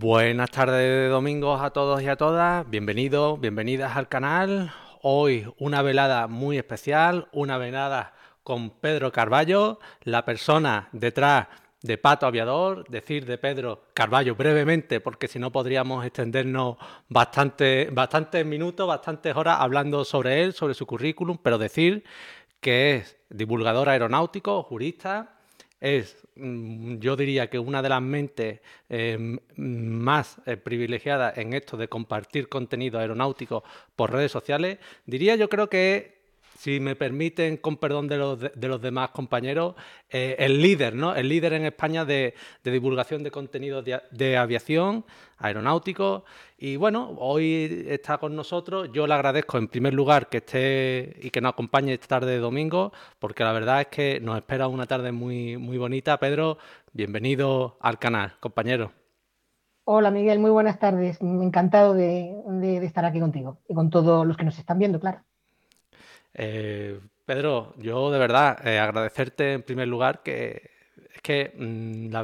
Buenas tardes de domingos a todos y a todas. Bienvenidos, bienvenidas al canal. Hoy una velada muy especial, una velada con Pedro Carballo, la persona detrás de Pato Aviador, decir de Pedro Carballo brevemente, porque si no podríamos extendernos bastante, bastantes minutos, bastantes horas hablando sobre él, sobre su currículum, pero decir que es divulgador aeronáutico, jurista, es, mm, yo diría que una de las mentes eh, más eh, privilegiadas en esto de compartir contenido aeronáutico por redes sociales. Diría yo creo que si me permiten, con perdón de los, de, los demás compañeros, eh, el líder, ¿no? El líder en España de, divulgación de contenidos de, aviación, aeronáutico. Y bueno, hoy está con nosotros. Yo le agradezco en primer lugar que esté y que nos acompañe esta tarde de domingo, porque la verdad es que nos espera una tarde muy, muy bonita. Pedro, bienvenido al canal, compañero. Hola Miguel, muy buenas tardes. Encantado de estar aquí contigo y con todos los que nos están viendo, claro. Eh, Pedro, yo de verdad eh, agradecerte en primer lugar que es que mm,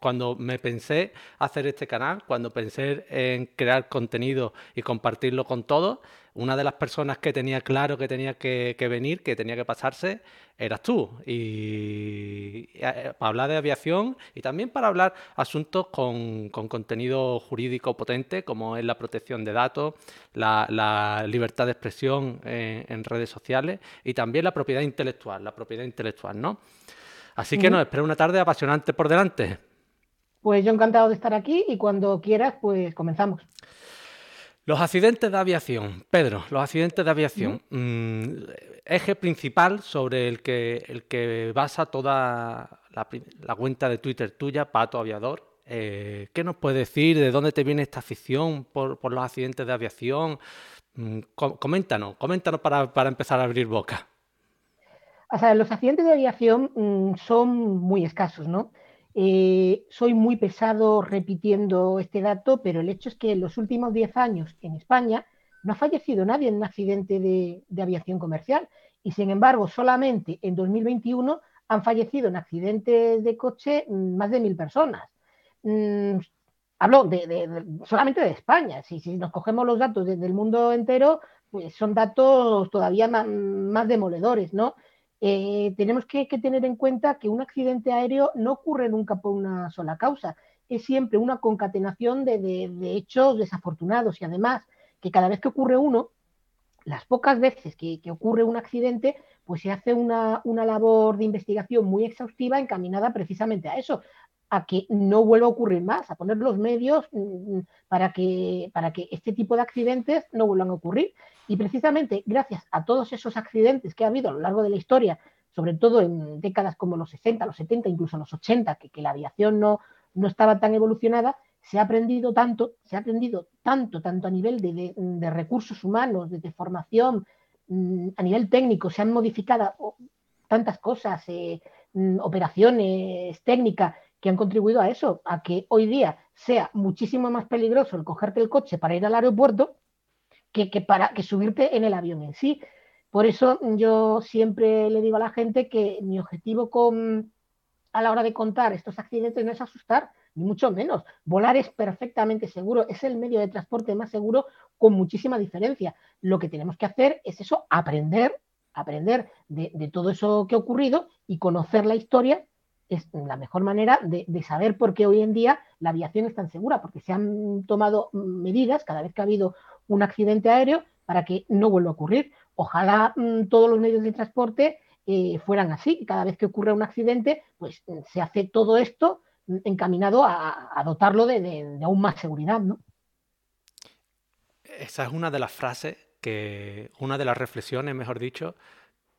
cuando me pensé hacer este canal, cuando pensé en crear contenido y compartirlo con todos, una de las personas que tenía claro que tenía que, venir, que tenía que pasarse, eras tú. Y, eh, para hablar de aviación y también para hablar asuntos con, contenido jurídico potente, como es la protección de datos, la, libertad de expresión en, redes sociales y también la propiedad intelectual, la propiedad intelectual, ¿no? Así que nos espera una tarde apasionante por delante. Pues yo encantado de estar aquí y cuando quieras, pues comenzamos. Los accidentes de aviación, Pedro, los accidentes de aviación, mm, eje principal sobre el que, el que basa toda la, cuenta de Twitter tuya, Pato Aviador. Eh, ¿Qué nos puedes decir? ¿De dónde te viene esta afición por, los accidentes de aviación? Mm, coméntanos, coméntanos para, para, empezar a abrir boca. O sea, los accidentes de aviación mm, son muy escasos, ¿no? Eh, soy muy pesado repitiendo este dato, pero el hecho es que en los últimos 10 años en España no ha fallecido nadie en un accidente de, aviación comercial y sin embargo solamente en 2021 han fallecido en accidentes de coche mm, más de mil personas. Mm, hablo de, solamente de España. Si, nos cogemos los datos del mundo entero, pues son datos todavía más demoledores, ¿no? Eh, tenemos que, tener en cuenta que un accidente aéreo no ocurre nunca por una sola causa, es siempre una concatenación de, hechos desafortunados. Y además que cada vez que ocurre uno, las pocas veces que, ocurre un accidente, pues se hace una, labor de investigación muy exhaustiva encaminada precisamente a eso, a que no vuelva a ocurrir más, a poner los medios mm, para que, para que este tipo de accidentes no vuelvan a ocurrir. Y precisamente gracias a todos esos accidentes que ha habido a lo largo de la historia, sobre todo en décadas como los 60, los 70, incluso los 80, que, que la aviación no, no estaba tan evolucionada, se ha aprendido tanto, se ha aprendido tanto, tanto a nivel de, recursos humanos, de, formación, mm, a nivel técnico, se han modificado tantas cosas, eh, mm, operaciones, técnicas, que han contribuido a eso, a que hoy día sea muchísimo más peligroso el cogerte el coche para ir al aeropuerto que, para que subirte en el avión en sí. Por eso yo siempre le digo a la gente que mi objetivo con, a la hora de contar estos accidentes no es asustar, ni mucho menos. Volar es perfectamente seguro, es el medio de transporte más seguro con muchísima diferencia. Lo que tenemos que hacer es eso, aprender, aprender de, de todo eso que ha ocurrido y conocer la historia es la mejor manera de, saber por qué hoy en día la aviación es tan segura, porque se han tomado medidas cada vez que ha habido un accidente aéreo para que no vuelva a ocurrir. Ojalá mm, todos los medios de transporte eh, fueran así, cada vez que ocurre un accidente, pues mm, se hace todo esto mm, encaminado a, dotarlo de, aún más seguridad, ¿no? Esa es una de las frases que, una de las reflexiones, mejor dicho,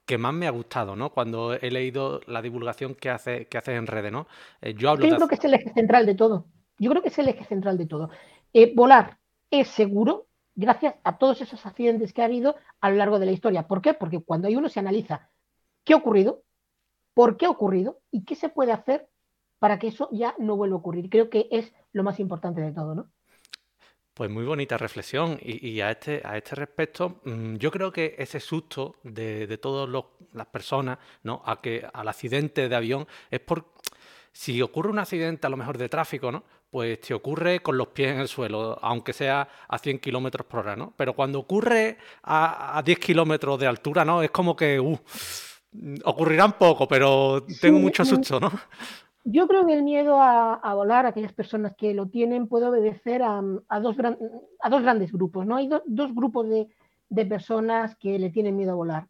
que más me ha gustado, ¿no? Cuando he leído la divulgación que hace que haces en redes, ¿no? Eh, yo hablo creo que es el eje central de todo. Yo creo que es el eje central de todo. Eh, volar es seguro gracias a todos esos accidentes que ha habido a lo largo de la historia. ¿Por qué? Porque cuando hay uno se analiza qué ha ocurrido, por qué ha ocurrido y qué se puede hacer para que eso ya no vuelva a ocurrir. Creo que es lo más importante de todo, ¿no? Pues muy bonita reflexión y, a, este, a este respecto mm, yo creo que ese susto de, de todas las personas ¿no? a que, al accidente de avión es por si ocurre un accidente a lo mejor de tráfico, ¿no? pues te ocurre con los pies en el suelo, aunque sea a 100 kilómetros por hora, ¿no? Pero cuando ocurre a, 10 kilómetros de altura, ¿no? Es como que, uh, ocurrirán poco, pero tengo mucho susto, ¿no? Yo creo que el miedo a, volar, aquellas personas que lo tienen, puede obedecer a, dos, a dos, grandes grupos, ¿no? Hay dos grupos de, personas que le tienen miedo a volar.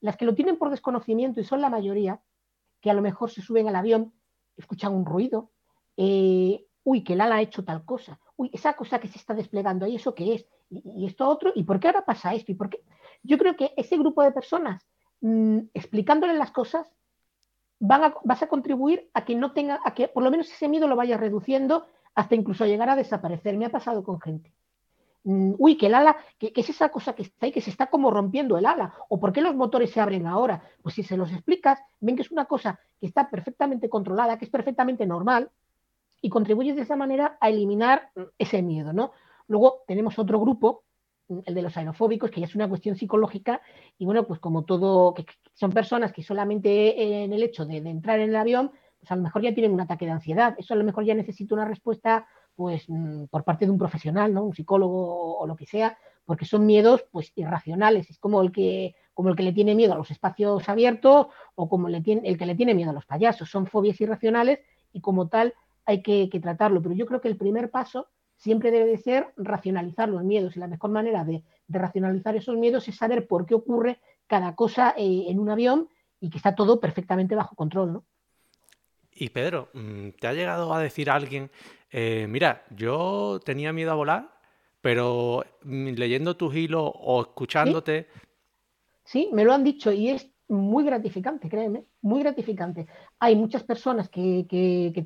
Las que lo tienen por desconocimiento, y son la mayoría, que a lo mejor se suben al avión, escuchan un ruido, eh, uy, que el ala ha hecho tal cosa, uy, esa cosa que se está desplegando ahí, ¿eso qué es? Y, esto otro, ¿y por qué ahora pasa esto? ¿Y por qué? Yo creo que ese grupo de personas, mm, explicándole las cosas, vas a contribuir a que no tenga, a que por lo menos ese miedo lo vaya reduciendo hasta incluso llegar a desaparecer. Me ha pasado con gente. Mm, uy, que el ala, que, es esa cosa que está ahí, que se está como rompiendo el ala, o por qué los motores se abren ahora. Pues si se los explicas, ven que es una cosa que está perfectamente controlada, que es perfectamente normal, y contribuyes de esa manera a eliminar ese miedo, ¿no? Luego tenemos otro grupo, el de los aerofóbicos, que ya es una cuestión psicológica, y bueno, pues como todo, que son personas que solamente en el hecho de, entrar en el avión, pues a lo mejor ya tienen un ataque de ansiedad, eso a lo mejor ya necesita una respuesta, pues mm, por parte de un profesional, ¿no? Un psicólogo o lo que sea, porque son miedos, pues irracionales, es como el que como el que le tiene miedo a los espacios abiertos o como el que le tiene miedo a los payasos, son fobias irracionales y como tal hay que, tratarlo. Pero yo creo que el primer paso siempre debe de ser racionalizar los miedos y la mejor manera de, racionalizar esos miedos es saber por qué ocurre cada cosa eh, en un avión y que está todo perfectamente bajo control, ¿no? Y Pedro, mm, ¿te ha llegado a decir alguien, eh, mira, yo tenía miedo a volar, pero mm, leyendo tus hilos o escuchándote... ¿Sí? me lo han dicho y es muy gratificante, créeme, muy gratificante. Hay muchas personas que,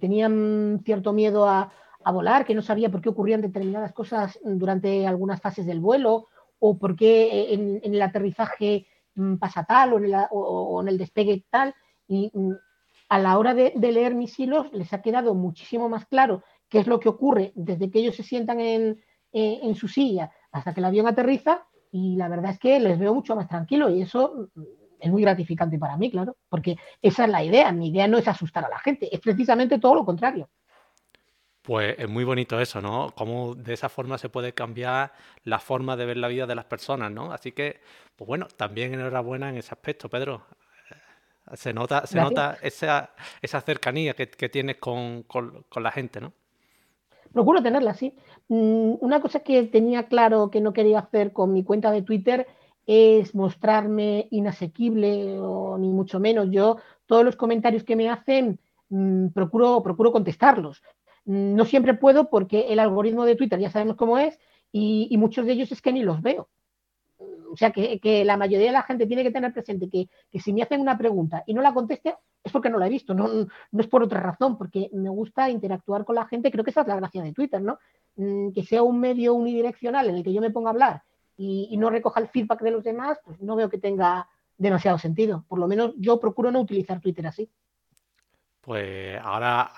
tenían cierto miedo a, volar, que no sabía por qué ocurrían determinadas cosas durante algunas fases del vuelo o por qué en, el aterrizaje mm, pasa tal o en, el, despegue tal. Y mm, a la hora de, leer mis hilos les ha quedado muchísimo más claro qué es lo que ocurre desde que ellos se sientan en, en su silla hasta que el avión aterriza y la verdad es que les veo mucho más tranquilo y eso mm, es muy gratificante para mí, claro, porque esa es la idea. Mi idea no es asustar a la gente, es precisamente todo lo contrario. Pues es muy bonito eso, ¿no? Cómo de esa forma se puede cambiar la forma de ver la vida de las personas, ¿no? Así que, pues bueno, también enhorabuena en ese aspecto, Pedro. Se nota, se nota esa, esa cercanía que, tienes con, con la gente, ¿no? Procuro tenerla, sí. Mm, una cosa que tenía claro que no quería hacer con mi cuenta de Twitter es mostrarme inasequible o ni mucho menos. Yo todos los comentarios que me hacen mm, procuro, procuro contestarlos. No siempre puedo porque el algoritmo de Twitter ya sabemos cómo es y, muchos de ellos es que ni los veo. O sea que, la mayoría de la gente tiene que tener presente que, si me hacen una pregunta y no la conteste es porque no la he visto, no, no, es por otra razón, porque me gusta interactuar con la gente, creo que esa es la gracia de Twitter, ¿no? Mm, que sea un medio unidireccional en el que yo me ponga a hablar y, no recoja el feedback de los demás, pues no veo que tenga demasiado sentido. Por lo menos yo procuro no utilizar Twitter así. Pues ahora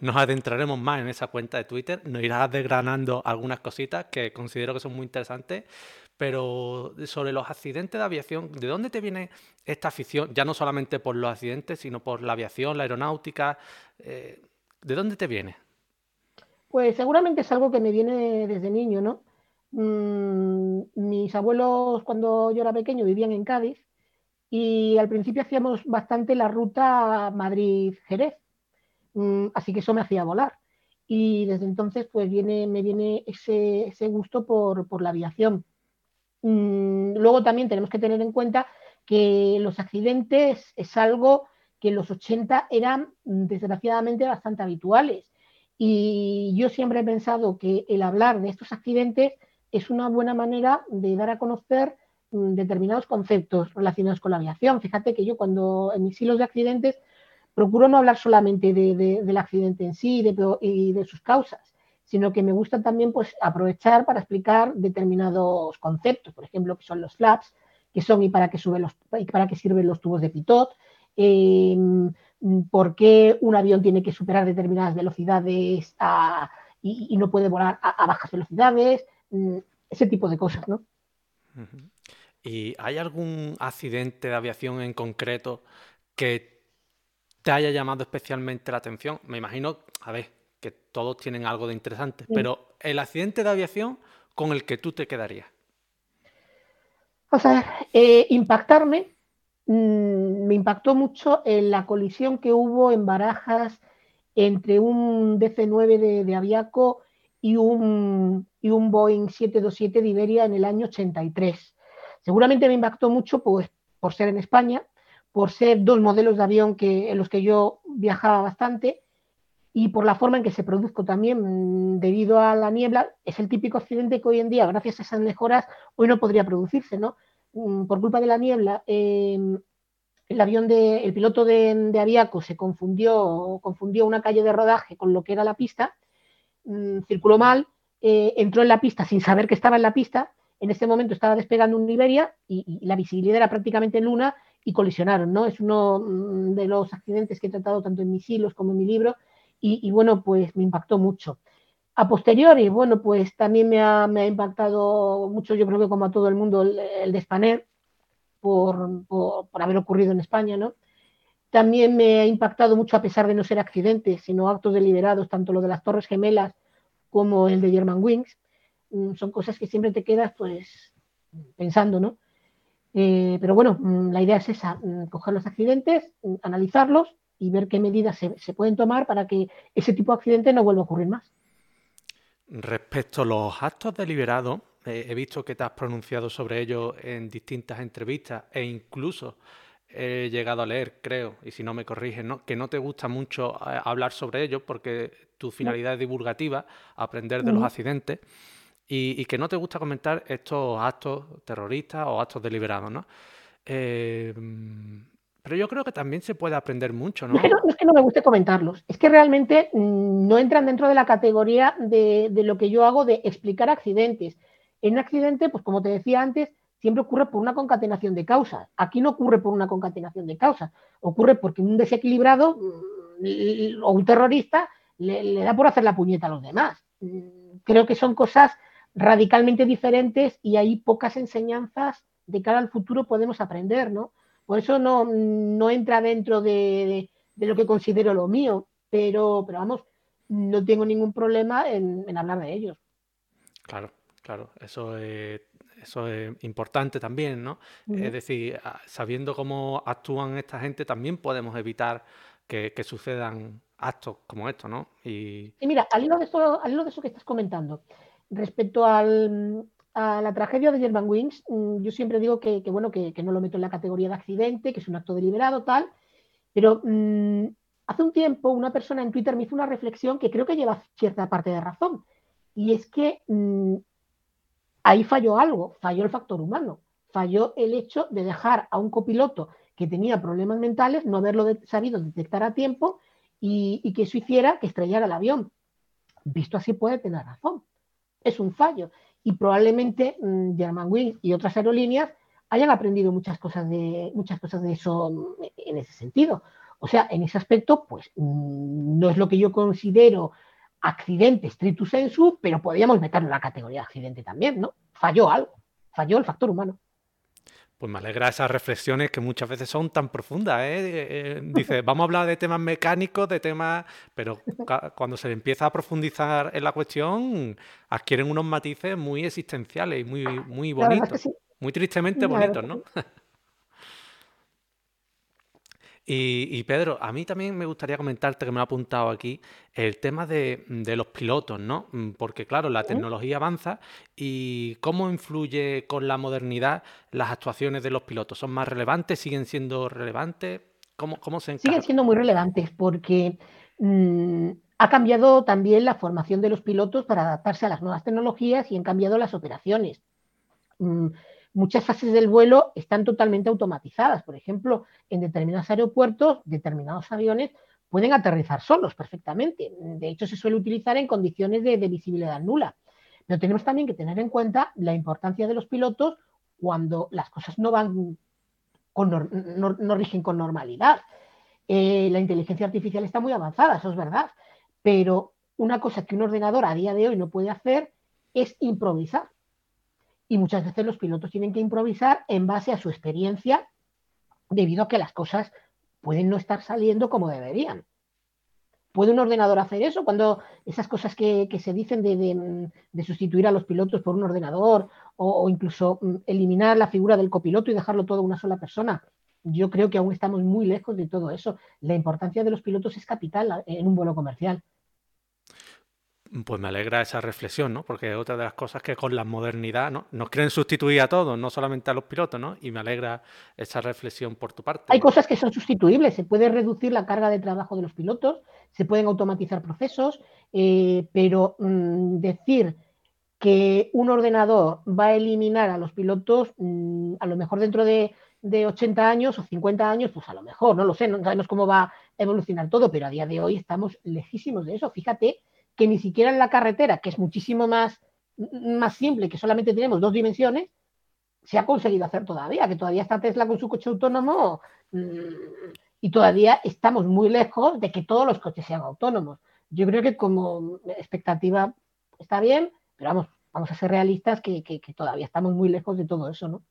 nos adentraremos más en esa cuenta de Twitter, nos irás desgranando algunas cositas que considero que son muy interesantes, pero sobre los accidentes de aviación, ¿de dónde te viene esta afición? Ya no solamente por los accidentes, sino por la aviación, la aeronáutica. Eh, ¿De dónde te viene? Pues seguramente es algo que me viene desde niño, ¿no? Mm, mis abuelos cuando yo era pequeño vivían en Cádiz y al principio hacíamos bastante la ruta Madrid-Jerez, mm, así que eso me hacía volar. Y desde entonces pues viene, me viene ese, gusto por, la aviación. Mm, luego también tenemos que tener en cuenta que los accidentes es algo que en los 80 eran desgraciadamente bastante habituales. Y yo siempre he pensado que el hablar de estos accidentes es una buena manera de dar a conocer mm, determinados conceptos relacionados con la aviación. Fíjate que yo cuando en mis hilos de accidentes procuro no hablar solamente del accidente en sí y de, sus causas, sino que me gusta también pues, aprovechar para explicar determinados conceptos, por ejemplo, que son los flaps, que son y para qué, los, para qué sirven los tubos de pitot, em, por qué un avión tiene que superar determinadas velocidades y, no puede volar a bajas velocidades, Mm, ese tipo de cosas, ¿no? ¿Y hay algún accidente de aviación en concreto que te haya llamado especialmente la atención? Me imagino, a ver, que todos tienen algo de interesante, pero el accidente de aviación con el que tú te quedarías. O sea, eh, impactarme, mm, me impactó mucho en la colisión que hubo en Barajas entre un DC-9 de, de, Aviaco y un, y un Boeing 727 de Iberia en el año 83. Seguramente me impactó mucho pues, por ser en España, por ser dos modelos de avión que, en los que yo viajaba bastante y por la forma en que se produjo también mm, debido a la niebla. Es el típico accidente que hoy en día, gracias a esas mejoras, hoy no podría producirse, ¿no? Mm, por culpa de la niebla, em, el avión el piloto de, de, Aviaco se confundió, confundió una calle de rodaje con lo que era la pista, mmm, circuló mal, eh, entró en la pista sin saber que estaba en la pista, en ese momento estaba despegando un Iberia y, la visibilidad era prácticamente luna y colisionaron, ¿no? Es uno mm, de los accidentes que he tratado tanto en mis hilos como en mi libro y, bueno, pues me impactó mucho. A posteriori, bueno, pues también me ha, me ha, impactado mucho, yo creo que como a todo el mundo, el, de por, por, haber ocurrido en España, ¿no? También me ha impactado mucho, a pesar de no ser accidentes, sino actos deliberados, tanto lo de las Torres Gemelas como el de German Wings. Mm, son cosas que siempre te quedas, pues, pensando, ¿no? Eh, pero bueno, mm, la idea es esa, mm, coger los accidentes, analizarlos y ver qué medidas se, se pueden tomar para que ese tipo de accidente no vuelva a ocurrir más. Respecto a los actos deliberados, eh, he visto que te has pronunciado sobre ello en distintas entrevistas e incluso he llegado a leer, creo, y si no me corriges, ¿no? que no te gusta mucho eh, hablar sobre ello porque tu finalidad es divulgativa, aprender de uh -huh. los accidentes, y, que no te gusta comentar estos actos terroristas o actos deliberados. ¿no? Eh, pero yo creo que también se puede aprender mucho, ¿no? No, es que no me guste comentarlos, es que realmente mmm, no entran dentro de la categoría de, lo que yo hago de explicar accidentes. En un accidente, pues como te decía antes, siempre ocurre por una concatenación de causas. Aquí no ocurre por una concatenación de causas, ocurre porque un desequilibrado mmm, o un terrorista le, le, da por hacer la puñeta a los demás. Mm, creo que son cosas radicalmente diferentes y hay pocas enseñanzas de cara al futuro podemos aprender, ¿no? Por eso no, no entra dentro de, de, de, lo que considero lo mío, pero, pero vamos, no tengo ningún problema en, en hablar de ellos. Claro, claro, eso es, eso es importante también, ¿no? Uh -huh. Es decir, sabiendo cómo actúan esta gente, también podemos evitar que, que sucedan actos como estos, ¿no? Y... y, mira, al hilo, de eso, al hilo de eso que estás comentando, respecto al, a la tragedia de German Wings, mm, yo siempre digo que, bueno, que, no lo meto en la categoría de accidente, que es un acto deliberado, tal, pero mmm, hace un tiempo una persona en Twitter me hizo una reflexión que creo que lleva cierta parte de razón, y es que mmm, ahí falló algo, falló el factor humano, falló el hecho de dejar a un copiloto que tenía problemas mentales, no haberlo sabido detectar a tiempo y que eso hiciera que estrellara el avión. Visto así puede tener razón, es un fallo y probablemente Germanwings y otras aerolíneas hayan aprendido muchas cosas de muchas cosas de eso mm, en ese sentido. O sea, en ese aspecto, pues mmm, no es lo que yo considero accidente stricto sensu, pero podríamos meterlo en la categoría de accidente también, ¿no? Falló algo, falló el factor humano. Pues me alegra esas reflexiones que muchas veces son tan profundas. ¿eh? Eh, dice, vamos a hablar de temas mecánicos, de temas, pero cuando se empieza a profundizar en la cuestión, adquieren unos matices muy existenciales y muy, muy bonitos. Sí. Muy tristemente bonitos, ¿no? Y, y, Pedro, a mí también me gustaría comentarte que me ha apuntado aquí el tema de, de, los pilotos, ¿no? Mm, porque claro, la tecnología avanza y cómo influye con la modernidad las actuaciones de los pilotos. ¿Son más relevantes? ¿Siguen siendo relevantes? ¿Cómo, cómo se encarga? Siguen siendo muy relevantes porque mmm, ha cambiado también la formación de los pilotos para adaptarse a las nuevas tecnologías y han cambiado las operaciones. Mmm, muchas fases del vuelo están totalmente automatizadas. Por ejemplo, en determinados aeropuertos, determinados aviones pueden aterrizar solos perfectamente. De hecho, se suele utilizar en condiciones de, visibilidad nula. Pero tenemos también que tener en cuenta la importancia de los pilotos cuando las cosas no van con, no, no, rigen con normalidad. Eh, la inteligencia artificial está muy avanzada, eso es verdad, pero una cosa que un ordenador a día de hoy no puede hacer es improvisar y muchas veces los pilotos tienen que improvisar en base a su experiencia debido a que las cosas pueden no estar saliendo como deberían. ¿Puede un ordenador hacer eso? Cuando esas cosas que, se dicen de, sustituir a los pilotos por un ordenador o, incluso mm, eliminar la figura del copiloto y dejarlo todo a una sola persona. Yo creo que aún estamos muy lejos de todo eso. La importancia de los pilotos es capital en un vuelo comercial. Pues me alegra esa reflexión, ¿no? Porque otra de las cosas que con la modernidad, ¿no? Nos quieren sustituir a todos, no solamente a los pilotos, ¿no? Y me alegra esa reflexión por tu parte. Hay cosas que son sustituibles, se puede reducir la carga de trabajo de los pilotos, se pueden automatizar procesos, eh, pero mm, decir que un ordenador va a eliminar a los pilotos, mm, a lo mejor dentro de, de 80 años o 50 años, pues a lo mejor, no lo sé, no sabemos cómo va a evolucionar todo, pero a día de hoy estamos lejísimos de eso. Fíjate que ni siquiera en la carretera, que es muchísimo más, más simple, que solamente tenemos dos dimensiones, se ha conseguido hacer todavía, que todavía está Tesla con su coche autónomo mm, y todavía estamos muy lejos de que todos los coches sean autónomos. Yo creo que como expectativa está bien, pero vamos, vamos a ser realistas que, que todavía estamos muy lejos de todo eso, ¿no?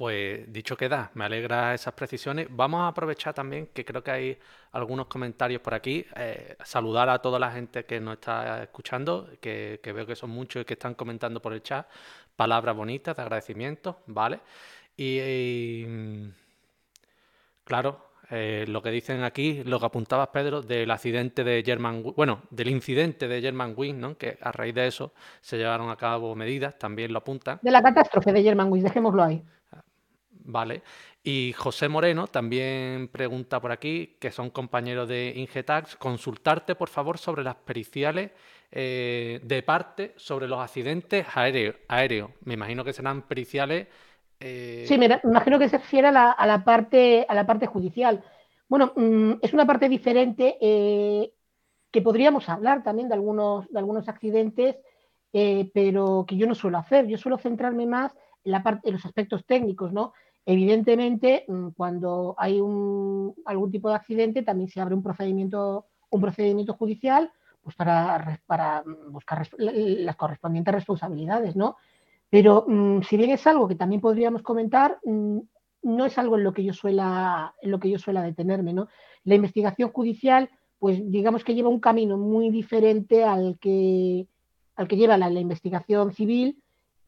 Pues dicho queda, me alegra esas precisiones. Vamos a aprovechar también que creo que hay algunos comentarios por aquí. Eh, saludar a toda la gente que nos está escuchando, que, veo que son muchos y que están comentando por el chat. Palabras bonitas de agradecimiento, ¿vale? Y, claro, eh, lo que dicen aquí, lo que apuntabas, Pedro, del accidente de German, bueno, del incidente de German Wing, ¿no? Que a raíz de eso se llevaron a cabo medidas, también lo apuntan. De la catástrofe de German Wing, dejémoslo ahí. Vale. Y José Moreno también pregunta por aquí, que son compañeros de Ingetax, consultarte por favor sobre las periciales eh, de parte sobre los accidentes aéreos. Me imagino que serán periciales. Eh, sí, me imagino que se refiere a la, parte, a la parte judicial. Bueno, mm, es una parte diferente eh, que podríamos hablar también de algunos, de algunos accidentes, pero que yo no suelo hacer. Yo suelo centrarme más en, la parte, en los aspectos técnicos, ¿no? Evidentemente, mm, cuando hay algún tipo de accidente, también se abre un procedimiento, judicial pues para, para buscar las correspondientes responsabilidades, ¿no? Pero mm, si bien es algo que también podríamos comentar, mm, no es algo en lo que yo suela, detenerme, ¿no? La investigación judicial, pues digamos que lleva un camino muy diferente al que lleva la investigación civil,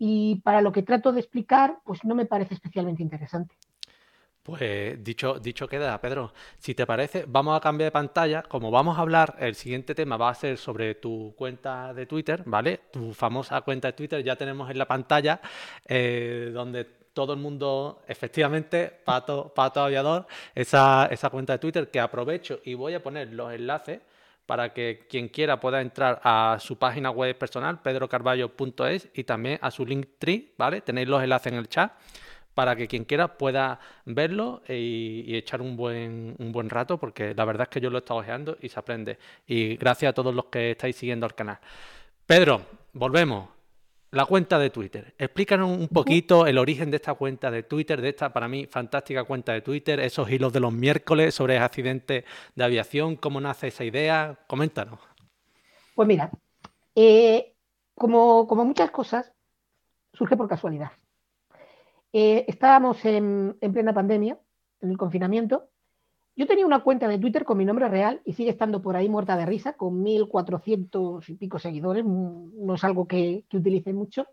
y para lo que trato de explicar, pues no me parece especialmente interesante. Pues dicho, dicho queda, Pedro. Si te parece, vamos a cambiar de pantalla. Como vamos a hablar, el siguiente tema va a ser sobre tu cuenta de Twitter, ¿vale? Tu famosa cuenta de Twitter ya tenemos en la pantalla, eh, donde todo el mundo, efectivamente, Pato, Pato Aviador, esa, esa cuenta de Twitter que aprovecho y voy a poner los enlaces para que quien quiera pueda entrar a su página web personal, pedrocarballo.es, y también a su link tree, ¿vale? Tenéis los enlaces en el chat para que quien quiera pueda verlo y, echar un buen, un buen rato, porque la verdad es que yo lo he estado ojeando y se aprende. Y gracias a todos los que estáis siguiendo el canal. Pedro, volvemos la cuenta de Twitter. Explícanos un poquito el origen de esta cuenta de Twitter, de esta para mí fantástica cuenta de Twitter, esos hilos de los miércoles sobre accidentes de aviación, cómo nace esa idea. Coméntanos. Pues mira, eh, como, muchas cosas, surge por casualidad. Eh, estábamos en, en plena pandemia, en el confinamiento, yo tenía una cuenta de Twitter con mi nombre real y sigue estando por ahí muerta de risa, con 1.400 y pico seguidores, mm, no es algo que, utilice mucho.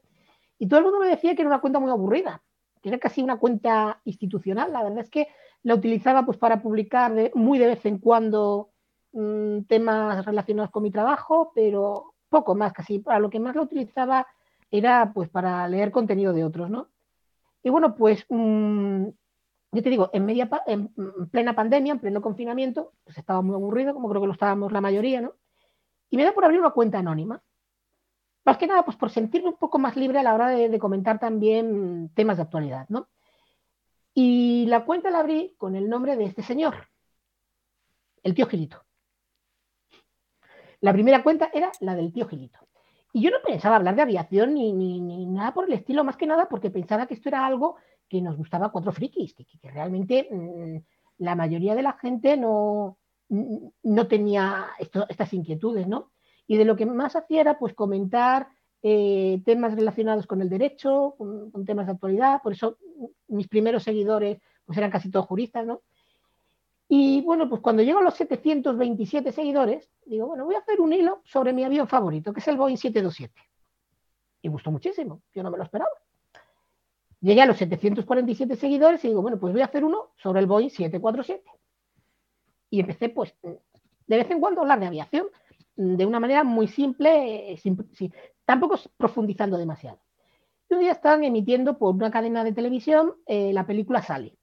Y todo el mundo me decía que era una cuenta muy aburrida, que era casi una cuenta institucional. La verdad es que la utilizaba pues, para publicar muy de vez en cuando mm, temas relacionados con mi trabajo, pero poco más, casi para lo que más la utilizaba era pues para leer contenido de otros, ¿no? Y bueno, pues mm, yo te digo, en, media, en plena pandemia, en pleno confinamiento, pues estaba muy aburrido, como creo que lo estábamos la mayoría, ¿no? Y me da por abrir una cuenta anónima. Más que nada, pues por sentirme un poco más libre a la hora de, comentar también temas de actualidad, ¿no? Y la cuenta la abrí con el nombre de este señor, el tío Gilito. La primera cuenta era la del tío Gilito. Y yo no pensaba hablar de aviación ni, ni, nada por el estilo, más que nada porque pensaba que esto era algo que nos gustaba cuatro frikis, que, realmente mm, la mayoría de la gente no, mm, no tenía estas inquietudes, ¿no? Y de lo que más hacía era pues comentar eh, temas relacionados con el derecho, con, temas de actualidad, por eso mis primeros seguidores pues eran casi todos juristas, ¿no? Y bueno, pues cuando llego a los 727 seguidores, digo, bueno, voy a hacer un hilo sobre mi avión favorito, que es el Boeing 727. Y gustó muchísimo, yo no me lo esperaba. Llegué a los 747 seguidores y digo, bueno, pues voy a hacer uno sobre el Boeing 747. Y empecé, pues, de vez en cuando hablar de aviación, de una manera muy simple, sin, tampoco profundizando demasiado. Un día estaban emitiendo por una cadena de televisión eh, la película Sally.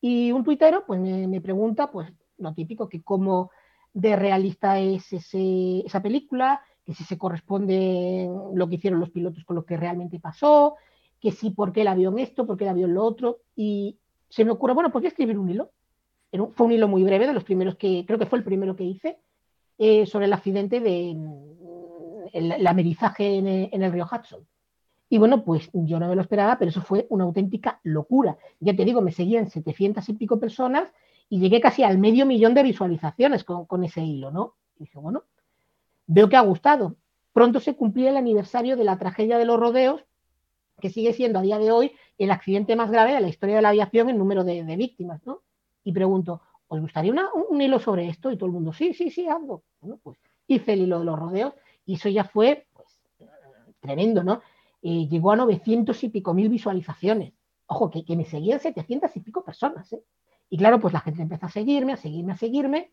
Y un tuitero pues, me, pregunta, pues, lo típico, que cómo de realista es esa película, que si se corresponde lo que hicieron los pilotos con lo que realmente pasó, que sí, por qué el avión esto, por qué el avión lo otro. Y se me ocurre, bueno, ¿por qué escribir un hilo? Fue un hilo muy breve, de los primeros que, creo que fue el primero que hice, eh, sobre el accidente de el, amerizaje en en el río Hudson. Y bueno, pues yo no me lo esperaba, pero eso fue una auténtica locura. Ya te digo, me seguían 700 y pico personas y llegué casi al medio millón de visualizaciones con, ese hilo, ¿no? Y dije, bueno, veo que ha gustado. Pronto se cumplía el aniversario de la tragedia de los rodeos, que sigue siendo a día de hoy el accidente más grave de la historia de la aviación en número de, víctimas, ¿no? Y pregunto, ¿os gustaría un, hilo sobre esto? Y todo el mundo, sí, sí, sí, algo. Bueno, pues hice el hilo de los rodeos y eso ya fue pues, tremendo, ¿no? Eh, llegó a 900 y pico mil visualizaciones. Ojo, que, me seguían 700 y pico personas. ¿eh? Y claro, pues la gente empezó a seguirme, a seguirme, a seguirme.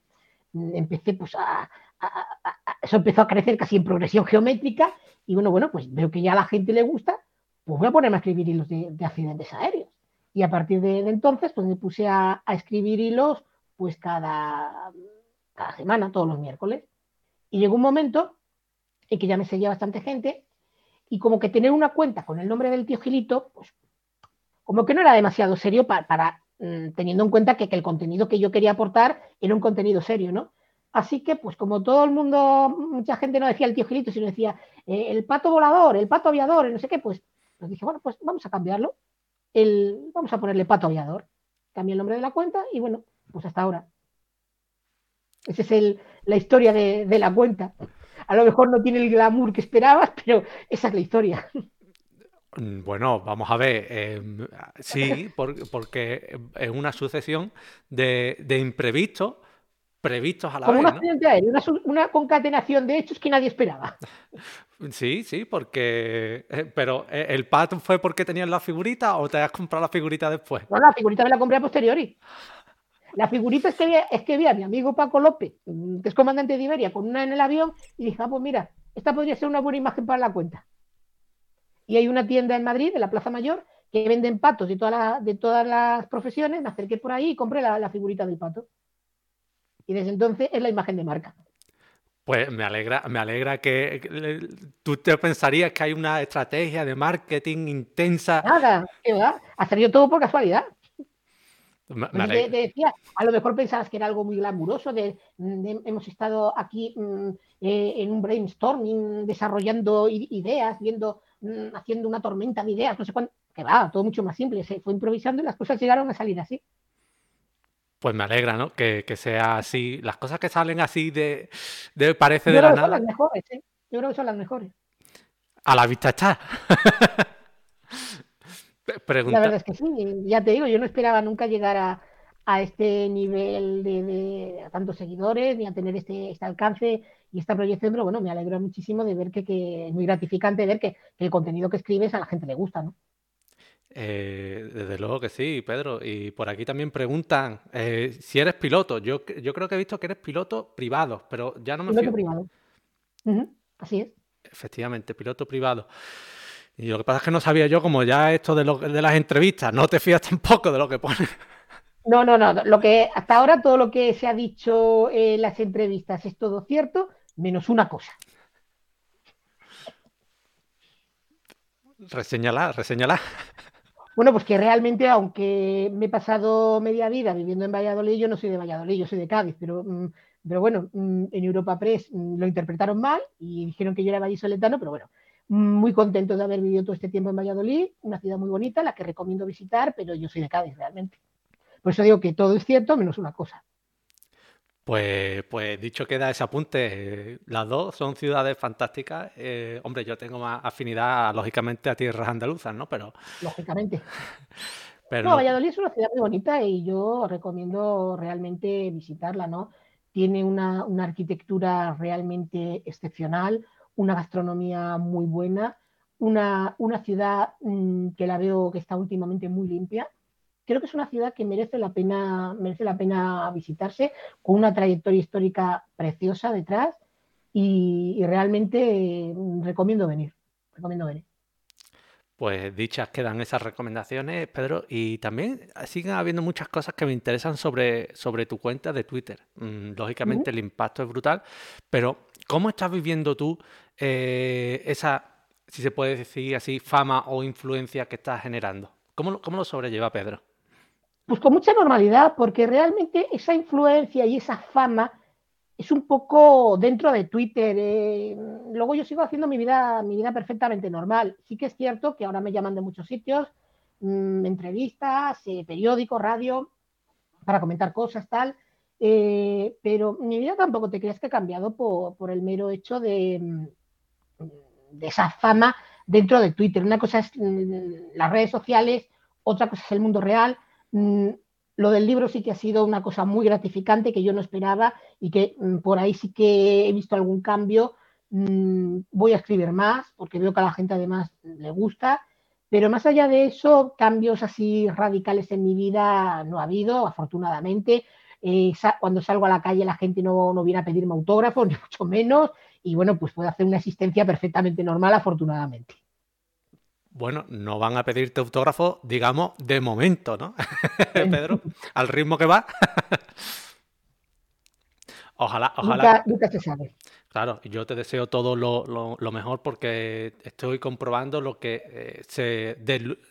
Mm, empecé pues a, Eso empezó a crecer casi en progresión geométrica. Y bueno, bueno, pues veo que ya a la gente le gusta, pues voy a ponerme a escribir hilos de, accidentes aéreos. Y a partir de, entonces, pues me puse a, escribir hilos pues cada, cada semana, todos los miércoles. Y llegó un momento en que ya me seguía bastante gente y como que tener una cuenta con el nombre del tío Gilito, pues como que no era demasiado serio para, mm, teniendo en cuenta que, el contenido que yo quería aportar era un contenido serio, ¿no? Así que, pues como todo el mundo, mucha gente no decía el tío Gilito, sino decía eh, el pato volador, el pato aviador, no sé qué, pues, dije, bueno, pues vamos a cambiarlo. El, vamos a ponerle pato aviador. Cambié el nombre de la cuenta y bueno, pues hasta ahora. Esa es el, la historia de, de la cuenta a lo mejor no tiene el glamour que esperabas, pero esa es la historia. Mm, bueno, vamos a ver. Em, sí, porque es una sucesión de, imprevistos previstos a la Como vez. Un accidente aéreo, una, concatenación de hechos que nadie esperaba. Sí, sí, porque. Eh, pero, eh, ¿el pato fue porque tenías la figurita o te has comprado la figurita después? No, la figurita me la compré a posteriori. La figurita es que, vi, es que vi a mi amigo Paco López, mm, que es comandante de Iberia, con una en el avión, y dije, ah, pues mira, esta podría ser una buena imagen para la cuenta. Y hay una tienda en Madrid, en la Plaza Mayor, que venden patos de, de todas las profesiones, me acerqué por ahí y compré la, figurita del pato. Y desde entonces es la imagen de marca. Pues me alegra, me alegra que, tú te pensarías que hay una estrategia de marketing intensa. Nada, ¿qué va? Ha salido todo por casualidad. Pues decía, a lo mejor pensabas que era algo muy glamuroso, de, hemos estado aquí mm, eh, en un brainstorming, desarrollando ideas, viendo, mm, haciendo una tormenta de ideas, no sé cuánto, que va, todo mucho más simple, se fue improvisando y las cosas llegaron a salir así. Pues me alegra, ¿no? Que, sea así. Las cosas que salen así de, de parece de la nada. Son las mejores, ¿eh? Yo creo que son las mejores. A la vista está. La verdad es que sí, ya te digo, yo no esperaba nunca llegar a, este nivel de, tantos seguidores, ni a tener este, este, alcance y esta proyección, pero bueno, me alegro muchísimo de ver que, es muy gratificante ver que, el contenido que escribes a la gente le gusta, ¿no? Eh, desde luego que sí, Pedro. Y por aquí también preguntan eh, si eres piloto. Yo, yo creo que he visto que eres piloto privado, pero ya no me Piloto privado. Así es. Efectivamente, piloto privado. Y lo que pasa es que no sabía yo, como ya esto de, de las entrevistas, no te fías tampoco de lo que pone. No, no, no. Lo que hasta ahora todo lo que se ha dicho en las entrevistas es todo cierto, menos una cosa. Reseñala, reseñala. Bueno, pues que realmente, aunque me he pasado media vida viviendo en Valladolid, yo no soy de Valladolid, yo soy de Cádiz, pero, mm, pero bueno, mm, en Europa Press mm, lo interpretaron mal y dijeron que yo era vallisoletano, pero bueno, muy contento de haber vivido todo este tiempo en Valladolid, una ciudad muy bonita, la que recomiendo visitar, pero yo soy de Cádiz realmente. Por eso digo que todo es cierto menos una cosa. Pues, pues dicho queda ese apunte, las dos son ciudades fantásticas. Eh, hombre, yo tengo más afinidad, lógicamente, a tierras andaluzas, ¿no? Pero. Lógicamente. no, Valladolid es una ciudad muy bonita y yo recomiendo realmente visitarla, ¿no? Tiene una, arquitectura realmente excepcional, una gastronomía muy buena, una, una ciudad mm, que la veo que está últimamente muy limpia. Creo que es una ciudad que merece la pena, merece la pena visitarse, con una trayectoria histórica preciosa detrás y, y realmente mm, recomiendo venir. Recomiendo venir. Pues dichas quedan esas recomendaciones, Pedro, y también siguen habiendo muchas cosas que me interesan sobre, sobre tu cuenta de Twitter. Mm, lógicamente el impacto es brutal, pero ¿cómo estás viviendo tú eh, esa, si se puede decir así, fama o influencia que estás generando? ¿Cómo, cómo lo sobrelleva Pedro? Pues con mucha normalidad, porque realmente esa influencia y esa fama es un poco dentro de Twitter. Eh, luego yo sigo haciendo mi vida, mi vida perfectamente normal. Sí que es cierto que ahora me llaman de muchos sitios, mm, entrevistas, eh, periódicos, radio, para comentar cosas, tal. Eh, pero mi vida tampoco te creas que ha cambiado por, el mero hecho de, mm, de, esa fama dentro de Twitter. Una cosa es mm, las redes sociales, otra cosa es el mundo real. Lo del libro sí que ha sido una cosa muy gratificante que yo no esperaba y que mm, por ahí sí que he visto algún cambio. Mm, voy a escribir más porque veo que a la gente además le gusta, pero más allá de eso, cambios así radicales en mi vida no ha habido, afortunadamente. Eh, cuando salgo a la calle la gente no, no viene a pedirme autógrafos, ni mucho menos, y bueno, pues puedo hacer una asistencia perfectamente normal, afortunadamente. Bueno, no van a pedirte autógrafo, digamos, de momento, ¿no? Pedro, al ritmo que va. ojalá, ojalá. Nunca, se sabe. Claro, yo te deseo todo lo, mejor porque estoy comprobando lo que eh, se,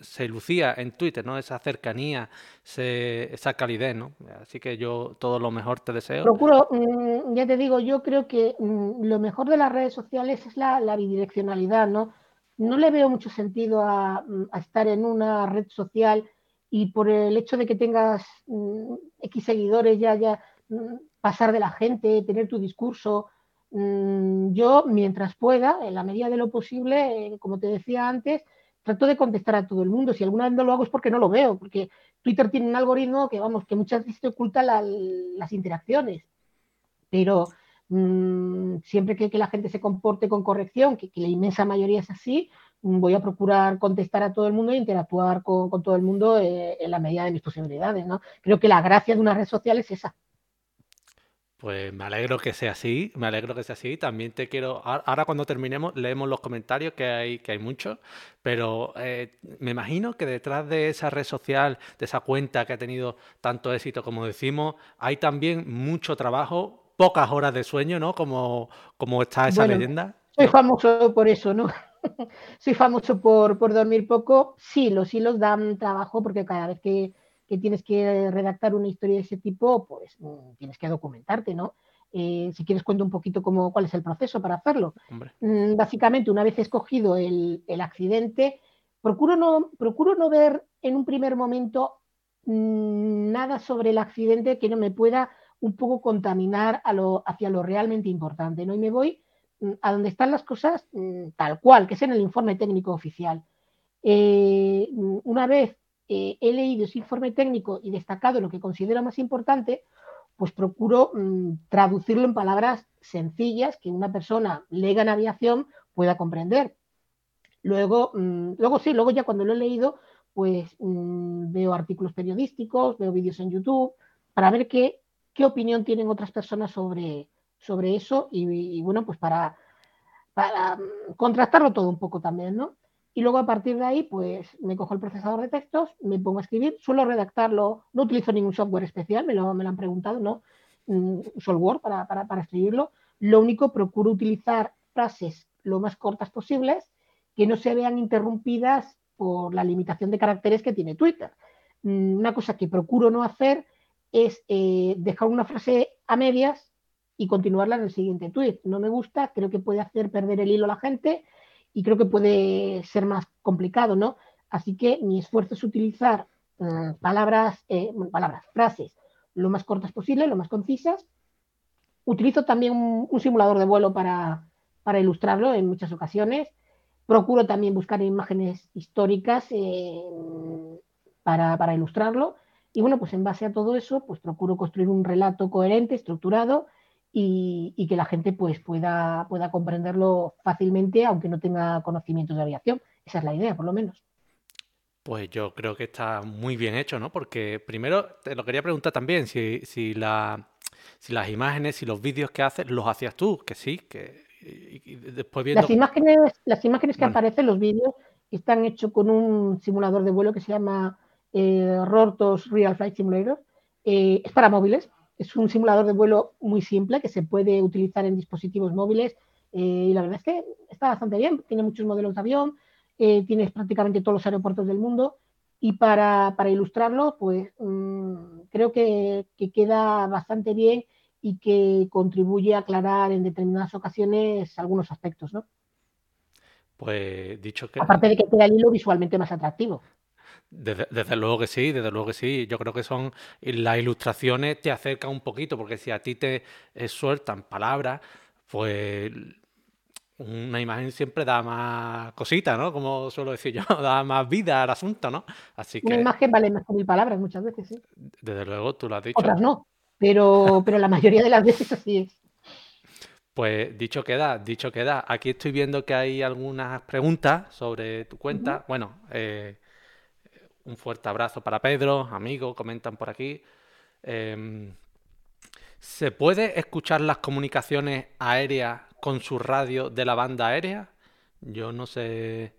se, lucía en Twitter, ¿no? Esa cercanía, esa calidez, ¿no? Así que yo todo lo mejor te deseo. Procuro, mm, ya te digo, yo creo que mm, lo mejor de las redes sociales es la, la bidireccionalidad, ¿no? No le veo mucho sentido a, estar en una red social y por el hecho de que tengas mm, X seguidores ya, ya mm, pasar de la gente, tener tu discurso. Mm, yo, mientras pueda, en la medida de lo posible, eh, como te decía antes, trato de contestar a todo el mundo. Si alguna vez no lo hago es porque no lo veo, porque Twitter tiene un algoritmo que, vamos, que muchas veces te oculta las interacciones. Pero Mm, siempre que, la gente se comporte con corrección, que, la inmensa mayoría es así, mm, voy a procurar contestar a todo el mundo e interactuar con, todo el mundo eh, en la medida de mis posibilidades. ¿no? Creo que la gracia de una red social es esa. Pues me alegro que sea así, me alegro que sea así. También te quiero, ahora cuando terminemos leemos los comentarios que hay, que hay muchos, pero eh, me imagino que detrás de esa red social, de esa cuenta que ha tenido tanto éxito como decimos, hay también mucho trabajo pocas horas de sueño, ¿no? Como, como está esa leyenda. Soy famoso por eso, ¿no? soy famoso por, dormir poco. Sí, los hilos dan trabajo porque cada vez que, tienes que redactar una historia de ese tipo, pues mm, tienes que documentarte, ¿no? Eh, si quieres cuento un poquito cómo, cuál es el proceso para hacerlo. Mm, básicamente, una vez escogido el, el, accidente, procuro no, procuro no ver en un primer momento mm, nada sobre el accidente que no me pueda un poco contaminar hacia lo realmente importante, ¿no? Y me voy mm, a donde están las cosas mm, tal cual, que es en el informe técnico oficial. Eh, mm, una vez eh, he leído ese informe técnico y destacado lo que considero más importante, pues procuro traducirlo en palabras sencillas que una persona lega en aviación pueda comprender. Luego, luego sí, luego ya cuando lo he leído, pues veo artículos periodísticos, veo vídeos en YouTube, para ver qué qué opinión tienen otras personas sobre, sobre eso y, bueno, pues para, para mm, contrastarlo todo un poco también, ¿no? Y luego a partir de ahí, pues me cojo el procesador de textos, me pongo a escribir, suelo redactarlo, no utilizo ningún software especial, me lo, me lo han preguntado, ¿no? Mm, uso el Word para, para, para escribirlo. Lo único, procuro utilizar frases lo más cortas posibles que no se vean interrumpidas por la limitación de caracteres que tiene Twitter. Mm, una cosa que procuro no hacer es eh, dejar una frase a medias y continuarla en el siguiente tweet. No me gusta, creo que puede hacer perder el hilo a la gente y creo que puede ser más complicado, ¿no? Así que mi esfuerzo es utilizar eh, palabras, eh, palabras, frases lo más cortas posible, lo más concisas. Utilizo también un, simulador de vuelo para, para, ilustrarlo en muchas ocasiones. Procuro también buscar imágenes históricas para, para ilustrarlo. Y bueno, pues en base a todo eso, pues procuro construir un relato coherente, estructurado y, que la gente pues pueda, pueda comprenderlo fácilmente, aunque no tenga conocimientos de aviación. Esa es la idea, por lo menos. Pues yo creo que está muy bien hecho, ¿no? Porque primero te lo quería preguntar también, si, si, la, si las imágenes, y los vídeos que haces, los hacías tú, que sí, que después viendo... Las imágenes, las imágenes que aparecen, los vídeos, están hechos con un simulador de vuelo que se llama eh, Rortos Real Flight Simulator. Eh, es para móviles, es un simulador de vuelo muy simple que se puede utilizar en dispositivos móviles eh, y la verdad es que está bastante bien, tiene muchos modelos de avión, tienes prácticamente todos los aeropuertos del mundo y para, ilustrarlo, pues mm, creo que, queda bastante bien y que contribuye a aclarar en determinadas ocasiones algunos aspectos, ¿no? Pues dicho que... Aparte de que queda el hilo visualmente más atractivo. Desde, luego que sí, desde luego que sí. Yo creo que son las ilustraciones te acercan un poquito, porque si a ti te eh, sueltan palabras, pues una imagen siempre da más cosita, ¿no? Como suelo decir yo, da más vida al asunto, ¿no? Así que... Una imagen vale más que mil palabras muchas veces, sí. Desde luego, tú lo has dicho. Otras no, pero, pero la mayoría de las veces así es. Pues dicho queda, dicho queda. Aquí estoy viendo que hay algunas preguntas sobre tu cuenta. Bueno, eh, un fuerte abrazo para Pedro, amigo, comentan por aquí. Em, ¿Se puede escuchar las comunicaciones aéreas con su radio de la banda aérea? Yo no sé.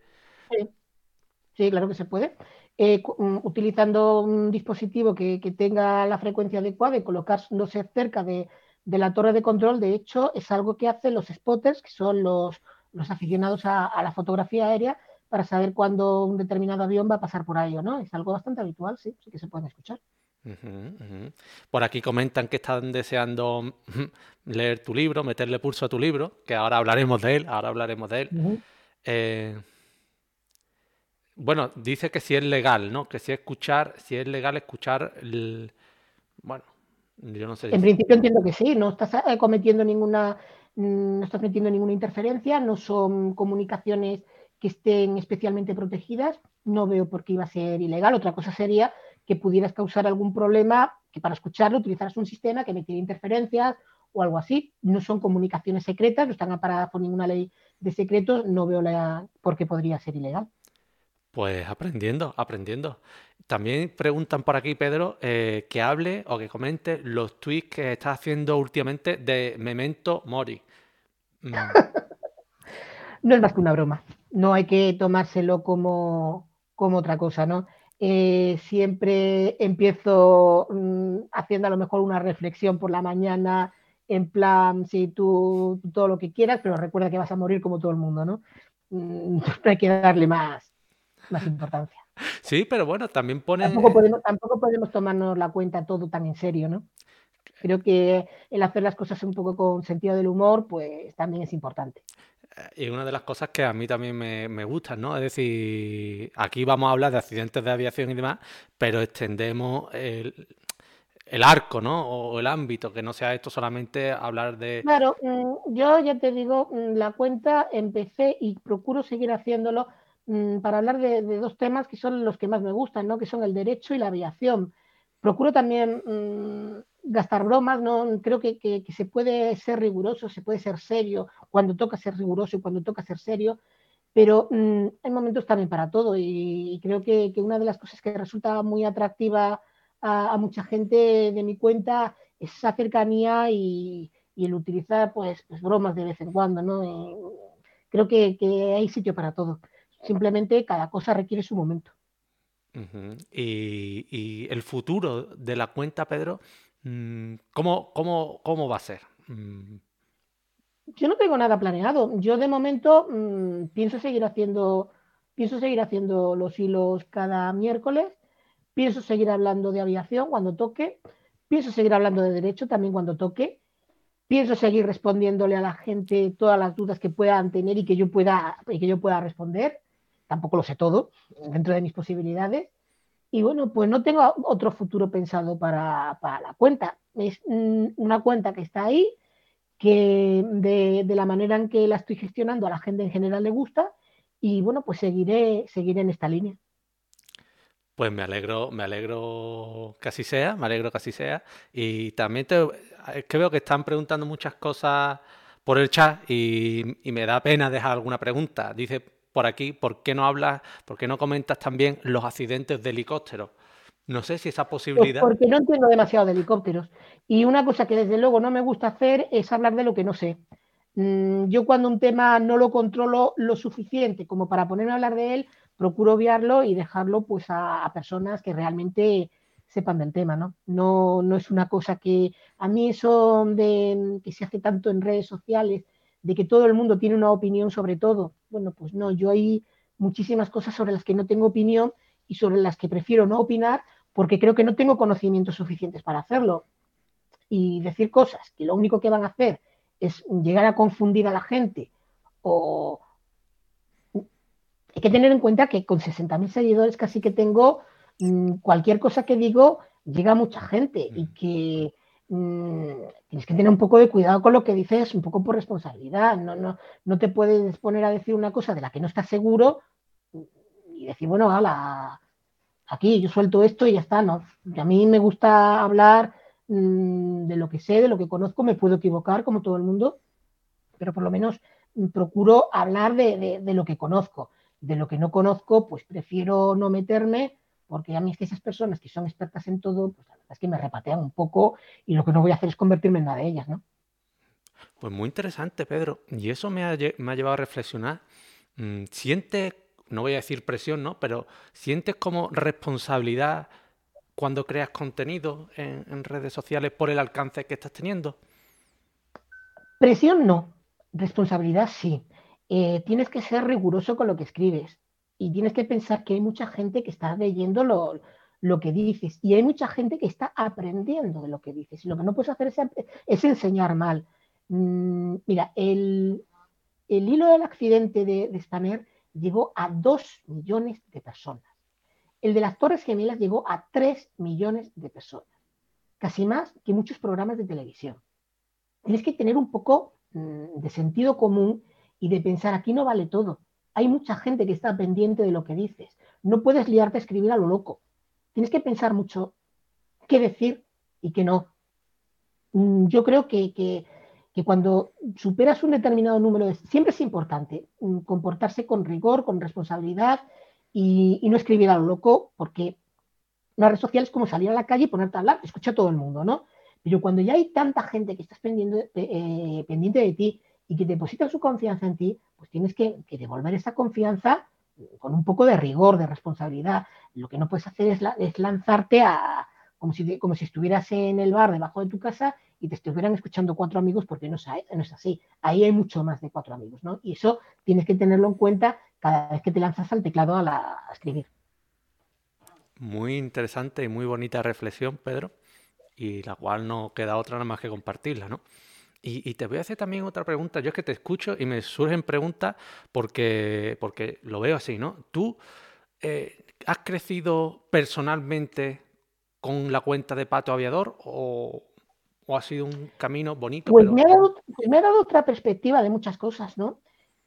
Sí, claro que se puede. Eh, mm, utilizando un dispositivo que, tenga la frecuencia adecuada y colocándose cerca de, la torre de control, de hecho, es algo que hacen los spotters, que son los, aficionados a, la fotografía aérea, para saber cuándo un determinado avión va a pasar por ahí o no. Es algo bastante habitual, sí, sí que se puede escuchar. Por aquí comentan que están deseando leer tu libro, meterle pulso a tu libro, que ahora hablaremos de él, ahora hablaremos de él. Eh, bueno, dice que si es legal, ¿no? Que si escuchar, si es legal escuchar, bueno, yo no sé. En principio entiendo que sí, no estás eh, cometiendo ninguna, mm, no estás metiendo ninguna interferencia, no son comunicaciones que estén especialmente protegidas, no veo por qué iba a ser ilegal. Otra cosa sería que pudieras causar algún problema, que para escucharlo utilizaras un sistema que metiera interferencias o algo así. No son comunicaciones secretas, no están aparadas por ninguna ley de secretos, no veo la, por qué podría ser ilegal. Pues aprendiendo, aprendiendo. También preguntan por aquí, Pedro, eh, que hable o que comente los tweets que estás haciendo últimamente de Memento Mori. Mm. no es más que una broma no hay que tomárselo como, otra cosa, ¿no? Eh, siempre empiezo mm, haciendo a lo mejor una reflexión por la mañana, en plan, si tú, todo lo que quieras, pero recuerda que vas a morir como todo el mundo, ¿no? Mm, no hay que darle más, más importancia. Sí, pero bueno, también pone... Tampoco podemos, tampoco podemos tomarnos la cuenta todo tan en serio, ¿no? Creo que el hacer las cosas un poco con sentido del humor, pues también es importante. Y una de las cosas que a mí también me, me gustan, ¿no? Es decir, aquí vamos a hablar de accidentes de aviación y demás, pero extendemos el, arco, ¿no? O el ámbito, que no sea esto solamente hablar de... Claro, mm, yo ya te digo, mm, la cuenta empecé y procuro seguir haciéndolo mm, para hablar de, dos temas que son los que más me gustan, ¿no? Que son el derecho y la aviación. Procuro también gastar bromas, ¿no? Creo que, se puede ser riguroso, se puede ser serio cuando toca ser riguroso y cuando toca ser serio, pero mm, hay momentos también para todo y, creo que, una de las cosas que resulta muy atractiva a, mucha gente de mi cuenta es esa cercanía y, el utilizar pues, pues, bromas de vez en cuando, ¿no? creo que, hay sitio para todo. Simplemente cada cosa requiere su momento. y, el futuro de la cuenta, Pedro, ¿Cómo, cómo, cómo va a ser? Mm. Yo no tengo nada planeado. Yo de momento mm, pienso seguir haciendo, pienso seguir haciendo los hilos cada miércoles. Pienso seguir hablando de aviación cuando toque. Pienso seguir hablando de derecho también cuando toque. Pienso seguir respondiéndole a la gente todas las dudas que puedan tener y que yo pueda, y que yo pueda responder. Tampoco lo sé todo, dentro de mis posibilidades. Y bueno, pues no tengo otro futuro pensado para, la cuenta. Es una cuenta que está ahí, que de, la manera en que la estoy gestionando a la gente en general le gusta y bueno, pues seguiré, seguiré en esta línea. Pues me alegro, me alegro que así sea, me alegro que así sea. Y también te, es que veo que están preguntando muchas cosas por el chat y me da pena dejar alguna pregunta. Dice por aquí, ¿por qué no hablas, por qué no comentas también los accidentes de helicópteros? No sé si esa Pues posibilidad. porque no entiendo demasiado de helicópteros. Y una cosa que desde luego no me gusta hacer es hablar de lo que no sé. Mm, Yo cuando un tema no lo controlo lo suficiente como para ponerme a hablar de él, procuro obviarlo y dejarlo pues a, a personas que realmente sepan del tema, ¿no? No, no es una cosa que a mí eso de que se hace tanto en redes sociales, de que todo el mundo tiene una opinión sobre todo. Bueno, pues no, yo hay muchísimas cosas sobre las que no tengo opinión y sobre las que prefiero no opinar porque creo que no tengo conocimientos suficientes para hacerlo. Y decir cosas que lo único que van a hacer es llegar a confundir a la gente o... Hay que tener en cuenta que con 60.000 seguidores casi que tengo mmm, cualquier cosa que digo llega a mucha gente y que mmm, tienes que tener un poco de cuidado con lo que dices, un poco por responsabilidad. No, no, no te puedes poner a decir una cosa de la que no estás seguro y decir, bueno, ala, aquí yo suelto esto y ya está. No, a mí me gusta hablar mmm, de lo que sé, de lo que conozco, me puedo equivocar como todo el mundo, pero por lo menos mmm, procuro hablar de, de, lo que conozco. De lo que no conozco, pues prefiero no meterme, porque a mí es que esas personas que son expertas en todo, pues la verdad es que me repatean un poco y lo que no voy a hacer es convertirme en una de ellas, ¿no? Pues muy interesante, Pedro. Y eso me ha, me ha llevado a reflexionar. Mm, ¿Sientes no voy a decir presión, ¿no? Pero ¿sientes como responsabilidad cuando creas contenido en, en, redes sociales por el alcance que estás teniendo? Presión no, responsabilidad sí. Eh, tienes que ser riguroso con lo que escribes y tienes que pensar que hay mucha gente que está leyendo lo, lo que dices y hay mucha gente que está aprendiendo de lo que dices y lo que no puedes hacer es, es enseñar mal. Mm, mira, el, el, hilo del accidente de, de llegó a 2 millones de personas. El de las Torres Gemelas llegó a 3 millones de personas, casi más que muchos programas de televisión. Tienes que tener un poco mmm, de sentido común y de pensar, aquí no vale todo. Hay mucha gente que está pendiente de lo que dices. No puedes liarte a escribir a lo loco. Tienes que pensar mucho qué decir y qué no. Mm, yo creo que, que, cuando superas un determinado número de... Siempre es importante mm, comportarse con rigor, con responsabilidad y, y, no escribir a lo loco, porque una red social es como salir a la calle y ponerte a hablar, escucha a todo el mundo, ¿no? Pero cuando ya hay tanta gente que estás pendiente, eh, pendiente de ti y que deposita su confianza en ti, pues tienes que, devolver esa confianza con un poco de rigor, de responsabilidad. Lo que no puedes hacer es, la, es lanzarte a, como si, como si estuvieras en el bar debajo de tu casa y te estuvieran escuchando cuatro amigos, porque no no es así. Ahí hay mucho más de cuatro amigos, ¿no? Y eso tienes que tenerlo en cuenta cada vez que te lanzas al teclado a, la, a escribir. Muy interesante y muy bonita reflexión, Pedro, y la cual no queda otra nada más que compartirla, ¿no? Y, y, te voy a hacer también otra pregunta. Yo es que te escucho y me surgen preguntas porque, porque lo veo así, ¿no? ¿Tú eh, has crecido personalmente con la cuenta de Pato Aviador o, o ha sido un camino bonito? Pues, pero... me, ha dado, me ha dado otra perspectiva de muchas cosas, ¿no?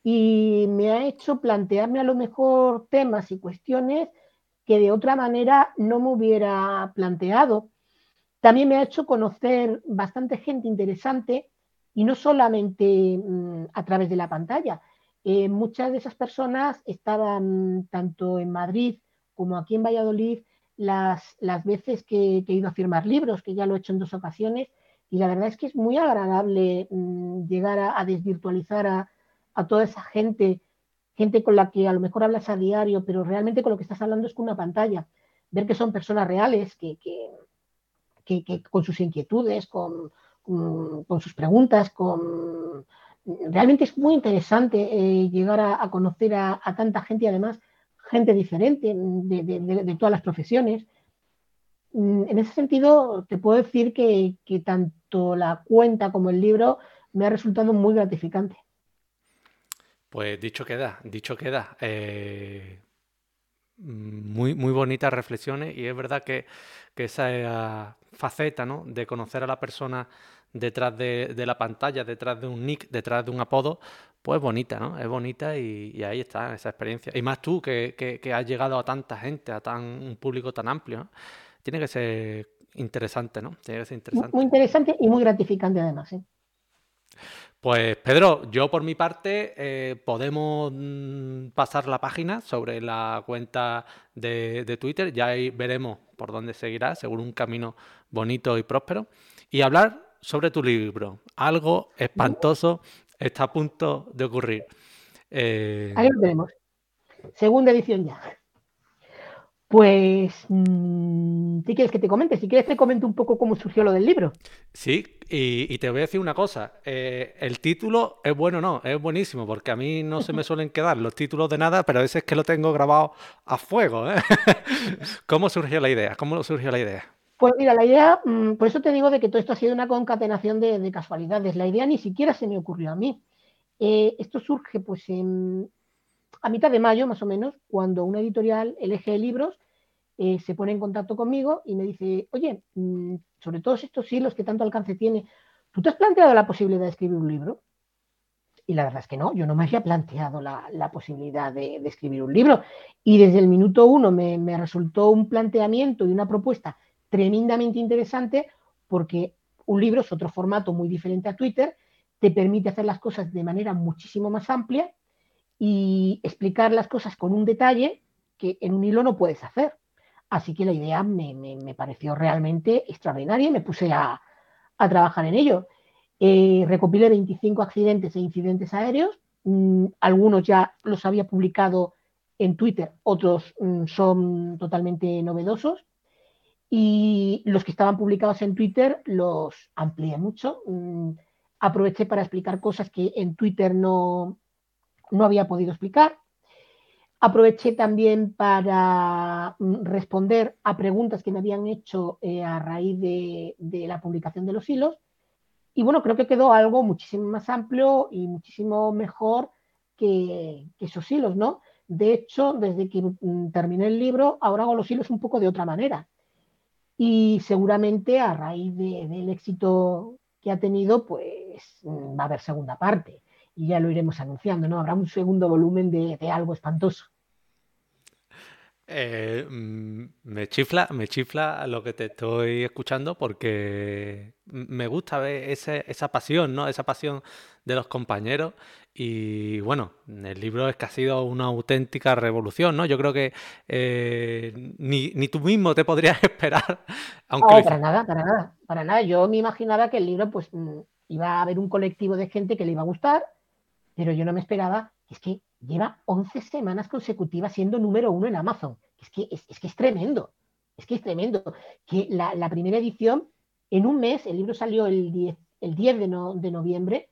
Y me ha hecho plantearme a lo mejor temas y cuestiones que de otra manera no me hubiera planteado. También me ha hecho conocer bastante gente interesante y no solamente mmm, a través de la pantalla. Eh, muchas de esas personas estaban tanto en Madrid como aquí en Valladolid las, las veces que, he ido a firmar libros, que ya lo he hecho en dos ocasiones, y la verdad es que es muy agradable mmm, llegar a, a desvirtualizar a, a, toda esa gente, gente con la que a lo mejor hablas a diario, pero realmente con lo que estás hablando es con una pantalla. Ver que son personas reales, que, que, que con sus inquietudes, con, con sus preguntas, con... Realmente es muy interesante eh, llegar a, a conocer a, a, tanta gente y además gente diferente de, de, de, de, todas las profesiones. En ese sentido, te puedo decir que, que, tanto la cuenta como el libro me ha resultado muy gratificante. Pues dicho queda, dicho queda. Eh, muy, muy bonitas reflexiones y es verdad que, que esa faceta ¿no? de conocer a la persona detrás de, de, la pantalla, detrás de un nick, detrás de un apodo, pues bonita, ¿no? Es bonita y, ahí está esa experiencia. Y más tú, que, que, has llegado a tanta gente, a tan un público tan amplio, Tiene que ser interesante, ¿no? Tiene que ser interesante. Muy interesante y muy gratificante además, ¿eh? Pues Pedro, yo por mi parte eh, podemos mm, pasar la página sobre la cuenta de, de, Twitter, ya ahí veremos por dónde seguirá, seguro un camino bonito y próspero, y hablar sobre tu libro. Algo espantoso está a punto de ocurrir. Eh... Ahí lo tenemos. Segunda edición ya. Pues, mm, ¿qué quieres que te comente? Si quieres te comento un poco cómo surgió lo del libro. Sí, y, te voy a decir una cosa. Eh, el título es bueno, no, es buenísimo, porque a mí no se me suelen quedar los títulos de nada, pero a veces es que lo tengo grabado a fuego. ¿eh? ¿Cómo surgió la idea? ¿Cómo surgió la idea? Pues mira, la idea, mm, por eso te digo de que todo esto ha sido una concatenación de, casualidades. La idea ni siquiera se me ocurrió a mí. Eh, esto surge pues a mitad de mayo, más o menos, cuando una editorial, LG Libros, eh, se pone en contacto conmigo y me dice, oye, mm, sobre todos estos hilos que tanto alcance tiene, ¿tú te has planteado la posibilidad de escribir un libro? Y la verdad es que no, yo no me había planteado la, posibilidad de, escribir un libro. Y desde el minuto uno me resultó un planteamiento y una propuesta tremendamente interesante porque un libro es otro formato muy diferente a Twitter, te permite hacer las cosas de manera muchísimo más amplia y explicar las cosas con un detalle que en un hilo no puedes hacer. Así que la idea me, pareció realmente extraordinaria y me puse a, trabajar en ello. Eh, recopilé 25 accidentes e incidentes aéreos, mm, algunos ya los había publicado en Twitter, otros mm, son totalmente novedosos y los que estaban publicados en Twitter los amplié mucho. Mm, aproveché para explicar cosas que en Twitter no, no había podido explicar. Aproveché también para mm, responder a preguntas que me habían hecho eh, a raíz de, la publicación de los hilos. Y bueno, creo que quedó algo muchísimo más amplio y muchísimo mejor que, que esos hilos, ¿no? De hecho, desde que mm, terminé el libro, ahora hago los hilos un poco de otra manera y seguramente a raíz del éxito que ha tenido, pues va a haber segunda parte y ya lo iremos anunciando, ¿no? Habrá un segundo volumen de, algo espantoso. Eh, mm, me chifla, me chifla lo que te estoy escuchando porque me gusta ver esa pasión, ¿no? Esa pasión de los compañeros y bueno, el libro es que ha sido una auténtica revolución, ¿no? Yo creo que eh, ni, tú mismo te podrías esperar. Aunque no, para nada, para nada, para nada. Yo me imaginaba que el libro, pues, mm, iba a haber un colectivo de gente que le iba a gustar, pero yo no me esperaba, es que lleva 11 semanas consecutivas siendo número uno en Amazon. Es que es, que es tremendo, es que es tremendo. Que la, primera edición, en un mes, el libro salió el 10, el 10 de, de noviembre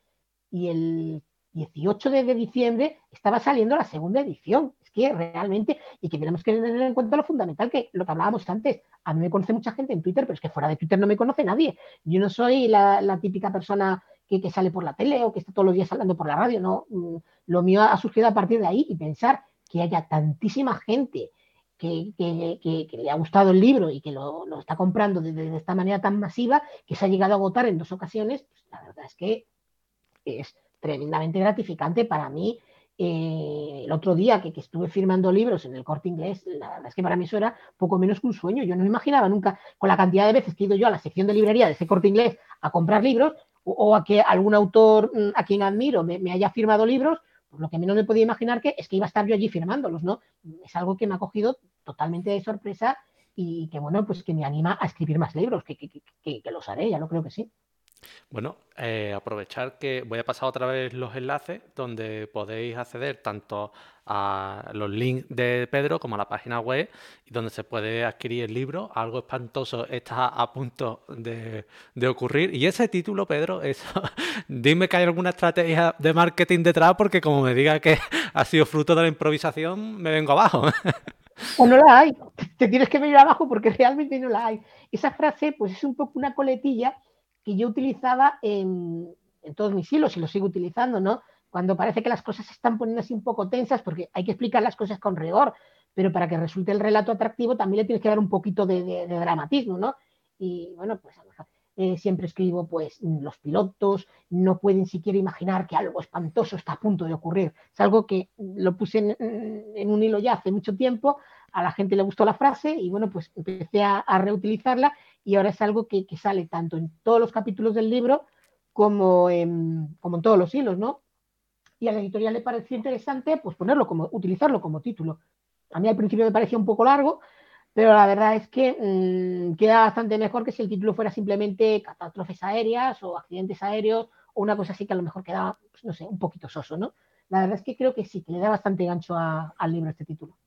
y el 18 de diciembre estaba saliendo la segunda edición. Es que realmente, y que tenemos que tener en cuenta lo fundamental, que lo que hablábamos antes, a mí me conoce mucha gente en Twitter, pero es que fuera de Twitter no me conoce nadie. Yo no soy la, típica persona que, sale por la tele o que está todos los días hablando por la radio, no. Mm, lo mío ha surgido a partir de ahí y pensar que haya tantísima gente que, le ha gustado el libro y que lo, está comprando de, esta manera tan masiva que se ha llegado a agotar en dos ocasiones, pues la verdad es que es tremendamente gratificante para mí. Eh, el otro día que, estuve firmando libros en el corte inglés, la verdad es que para mí eso era poco menos que un sueño. Yo no me imaginaba nunca, con la cantidad de veces que he ido yo a la sección de librería de ese corte inglés a comprar libros, o, a que algún autor mm, a quien admiro me, haya firmado libros, pues lo que menos me podía imaginar que es que iba a estar yo allí firmándolos, ¿no? Es algo que me ha cogido totalmente de sorpresa y que, bueno, pues que me anima a escribir más libros, que, que los haré, ya lo creo que sí. Bueno, eh, aprovechar que voy a pasar otra vez los enlaces donde podéis acceder tanto a los links de Pedro como a la página web y donde se puede adquirir el libro. Algo espantoso está a punto de, ocurrir. Y ese título, Pedro, eso, dime que hay alguna estrategia de marketing detrás porque como me diga que ha sido fruto de la improvisación, me vengo abajo. O no la hay, te tienes que venir abajo porque realmente no la hay. Esa frase pues es un poco una coletilla que yo utilizaba en, todos mis hilos y lo sigo utilizando, ¿no? Cuando parece que las cosas se están poniendo así un poco tensas, porque hay que explicar las cosas con rigor, pero para que resulte el relato atractivo también le tienes que dar un poquito de, dramatismo, ¿no? Y bueno, pues eh, siempre escribo, pues los pilotos no pueden siquiera imaginar que algo espantoso está a punto de ocurrir. Es algo que lo puse en, un hilo ya hace mucho tiempo, a la gente le gustó la frase y bueno, pues empecé a, reutilizarla y ahora es algo que, sale tanto en todos los capítulos del libro como en, como en todos los hilos, ¿no? Y a la editorial le pareció interesante pues ponerlo como, utilizarlo como título. A mí al principio me parecía un poco largo, pero la verdad es que mm, queda bastante mejor que si el título fuera simplemente catástrofes aéreas o accidentes aéreos o una cosa así que a lo mejor quedaba, pues, no sé, un poquito soso, ¿no? La verdad es que creo que sí, que le da bastante gancho al libro este título.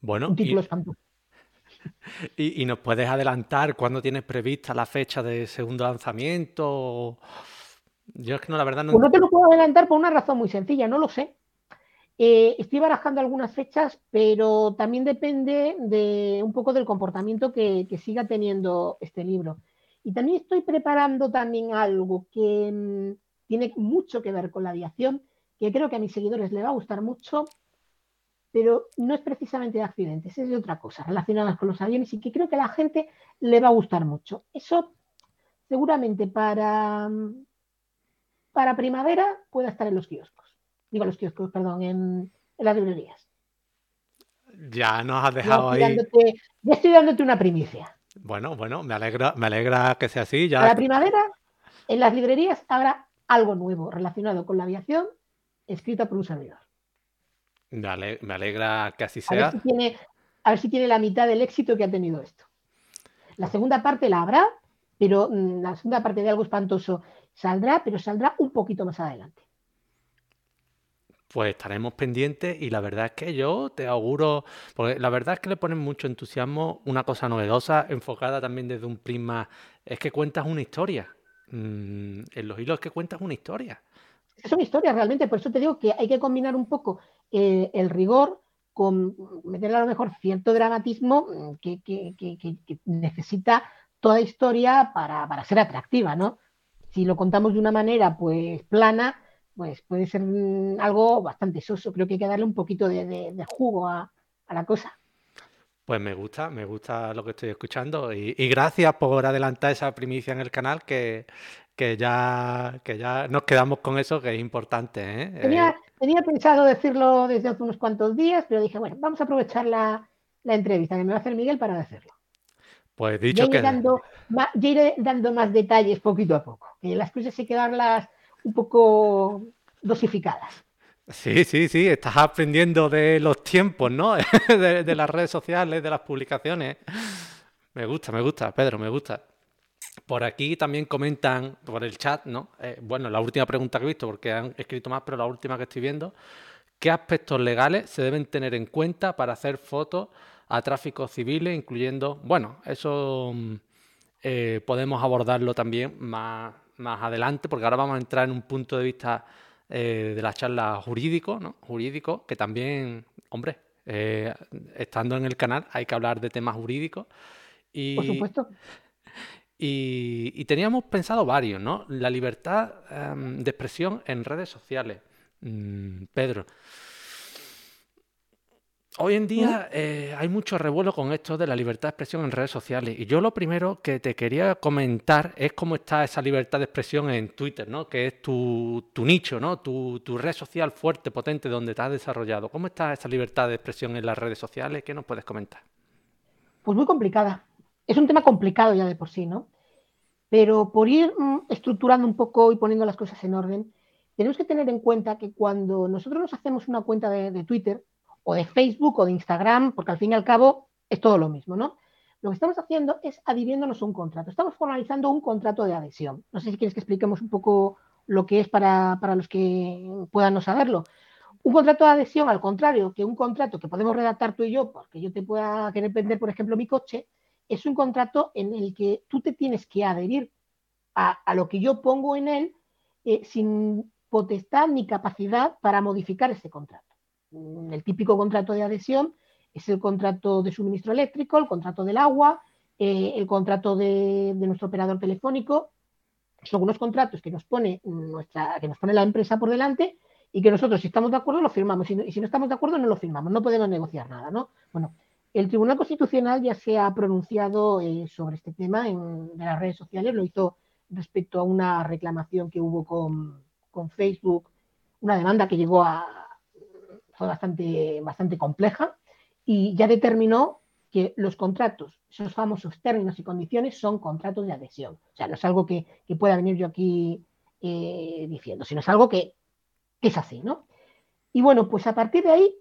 Bueno, un título y, ¿Y, nos puedes adelantar cuándo tienes prevista la fecha de segundo lanzamiento? Yo es que no, la verdad no. Pues no te lo puedo adelantar por una razón muy sencilla, no lo sé. Eh, estoy barajando algunas fechas, pero también depende de un poco del comportamiento que, siga teniendo este libro. Y también estoy preparando también algo que mm, tiene mucho que ver con la aviación, que creo que a mis seguidores le va a gustar mucho, pero no es precisamente de accidentes, es de otra cosa, relacionada con los aviones y que creo que a la gente le va a gustar mucho. Eso seguramente para, para primavera pueda estar en los kioscos digo los kioscos, perdón, en, las librerías. Ya nos has dejado ahí. ya estoy dándote una primicia. Bueno, bueno, me alegra, me alegra que sea así. Ya... A la primavera, en las librerías habrá algo nuevo relacionado con la aviación, escrito por un servidor. Me alegra, que así sea. A ver, si tiene, a ver si tiene la mitad del éxito que ha tenido esto. La segunda parte la habrá, pero mm, la segunda parte de algo espantoso saldrá, pero saldrá un poquito más adelante pues estaremos pendientes y la verdad es que yo te auguro, porque la verdad es que le ponen mucho entusiasmo, una cosa novedosa, enfocada también desde un prisma, es que cuentas una historia. Mm, en los hilos que cuentas una historia. Es una historia realmente, por eso te digo que hay que combinar un poco eh, el rigor con meterle a lo mejor cierto dramatismo mm, que, necesita toda historia para, para ser atractiva, ¿no? Si lo contamos de una manera pues plana, pues puede ser algo bastante soso. Creo que hay que darle un poquito de, jugo a, la cosa. Pues me gusta, me gusta lo que estoy escuchando y, gracias por adelantar esa primicia en el canal que, ya, que ya nos quedamos con eso que es importante. ¿eh? Tenía, eh, tenía, pensado decirlo desde hace unos cuantos días, pero dije, bueno, vamos a aprovechar la, entrevista que me va a hacer Miguel para decirlo. Pues dicho que... Dando, ya iré dando más detalles poquito a poco, que las cosas hay que darlas un poco dosificadas. Sí, sí, sí, estás aprendiendo de los tiempos, ¿no? de, las redes sociales, de las publicaciones. Me gusta, me gusta, Pedro, me gusta. Por aquí también comentan por el chat, ¿no? Eh, bueno, la última pregunta que he visto, porque han escrito más, pero la última que estoy viendo. ¿Qué aspectos legales se deben tener en cuenta para hacer fotos a tráfico civiles, incluyendo, bueno, eso mm, eh, podemos abordarlo también más, más adelante, porque ahora vamos a entrar en un punto de vista eh, de la charla jurídico, ¿no? Jurídico, que también, hombre, estando en el canal hay que hablar de temas jurídicos. Y, Por supuesto. Y, teníamos pensado varios, ¿no? La libertad em, de expresión en redes sociales. Mm, Pedro, Hoy en día eh, hay mucho revuelo con esto de la libertad de expresión en redes sociales y yo lo primero que te quería comentar es cómo está esa libertad de expresión en Twitter, ¿no? que es tu, nicho, ¿no? Tu, red social fuerte, potente, donde te has desarrollado. ¿Cómo está esa libertad de expresión en las redes sociales? ¿Qué nos puedes comentar? Pues muy complicada. Es un tema complicado ya de por sí, ¿no? Pero por ir mm, estructurando un poco y poniendo las cosas en orden, tenemos que tener en cuenta que cuando nosotros nos hacemos una cuenta de Twitter, o de Facebook o de Instagram, porque al fin y al cabo es todo lo mismo, ¿no? Lo que estamos haciendo es adhiriéndonos a un contrato. Estamos formalizando un contrato de adhesión. No sé si quieres que expliquemos un poco lo que es para, los que puedan no saberlo. Un contrato de adhesión, al contrario, que un contrato que podemos redactar tú y yo, porque yo te pueda querer vender, por ejemplo, mi coche, es un contrato en el que tú te tienes que adherir a, lo que yo pongo en él eh, sin potestad ni capacidad para modificar ese contrato el típico contrato de adhesión es el contrato de suministro eléctrico, el contrato del agua, eh, el contrato de, nuestro operador telefónico. Son unos contratos que nos pone nuestra, que nos pone la empresa por delante y que nosotros, si estamos de acuerdo, lo firmamos. Y, si no estamos de acuerdo, no lo firmamos. No podemos negociar nada, ¿no? Bueno, el Tribunal Constitucional ya se ha pronunciado eh, sobre este tema en, las redes sociales, lo hizo respecto a una reclamación que hubo con, con Facebook, una demanda que llegó a, fue bastante, bastante compleja y ya determinó que los contratos, esos famosos términos y condiciones, son contratos de adhesión. O sea, no es algo que, pueda venir yo aquí eh, diciendo, sino es algo que, es así, ¿no? Y bueno, pues a partir de ahí,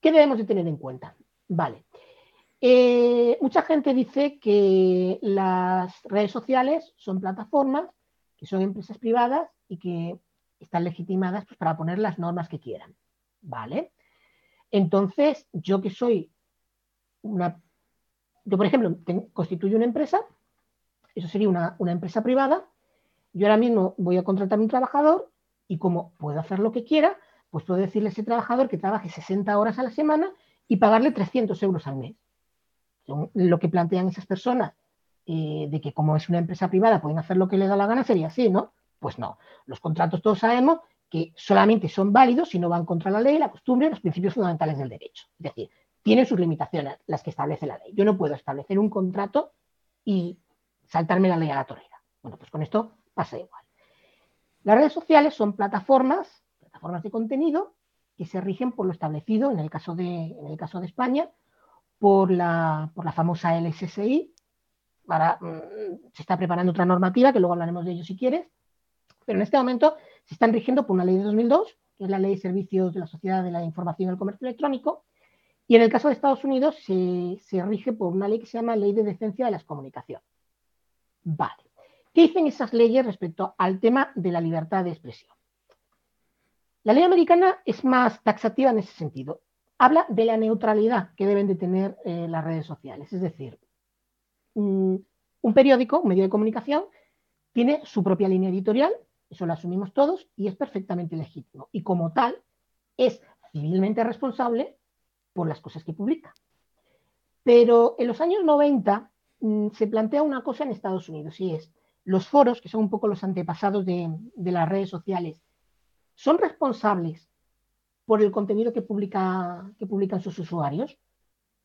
¿qué debemos de tener en cuenta? Vale. Eh, mucha gente dice que las redes sociales son plataformas, que son empresas privadas y que están legitimadas pues, para poner las normas que quieran. ¿Vale? Entonces, yo que soy una... Yo, por ejemplo, constituyo una empresa, eso sería una, empresa privada, yo ahora mismo voy a contratar a un trabajador y como puedo hacer lo que quiera, pues puedo decirle a ese trabajador que trabaje 60 horas a la semana y pagarle 300 euros al mes. Lo que plantean esas personas eh, de que como es una empresa privada pueden hacer lo que les da la gana sería así, ¿no? Pues no. Los contratos todos sabemos que solamente son válidos si no van contra la ley, la costumbre los principios fundamentales del derecho. Es decir, tienen sus limitaciones, las que establece la ley. Yo no puedo establecer un contrato y saltarme la ley a la torera. Bueno, pues con esto pasa igual. Las redes sociales son plataformas, plataformas de contenido que se rigen por lo establecido, en el caso de, en el caso de España, por la, por la famosa LSSI. Ahora mm, se está preparando otra normativa, que luego hablaremos de ello si quieres, pero en este momento se están rigiendo por una ley de 2002, que es la Ley de Servicios de la Sociedad de la Información y el Comercio Electrónico, y en el caso de Estados Unidos se, se rige por una ley que se llama Ley de Decencia de las Comunicaciones. Vale. ¿Qué dicen esas leyes respecto al tema de la libertad de expresión? La ley americana es más taxativa en ese sentido. Habla de la neutralidad que deben de tener eh, las redes sociales. Es decir, un periódico, un medio de comunicación, tiene su propia línea editorial eso lo asumimos todos y es perfectamente legítimo. Y como tal, es civilmente responsable por las cosas que publica. Pero en los años 90 mm, se plantea una cosa en Estados Unidos y es, los foros, que son un poco los antepasados de, las redes sociales, son responsables por el contenido que, publica, que publican sus usuarios.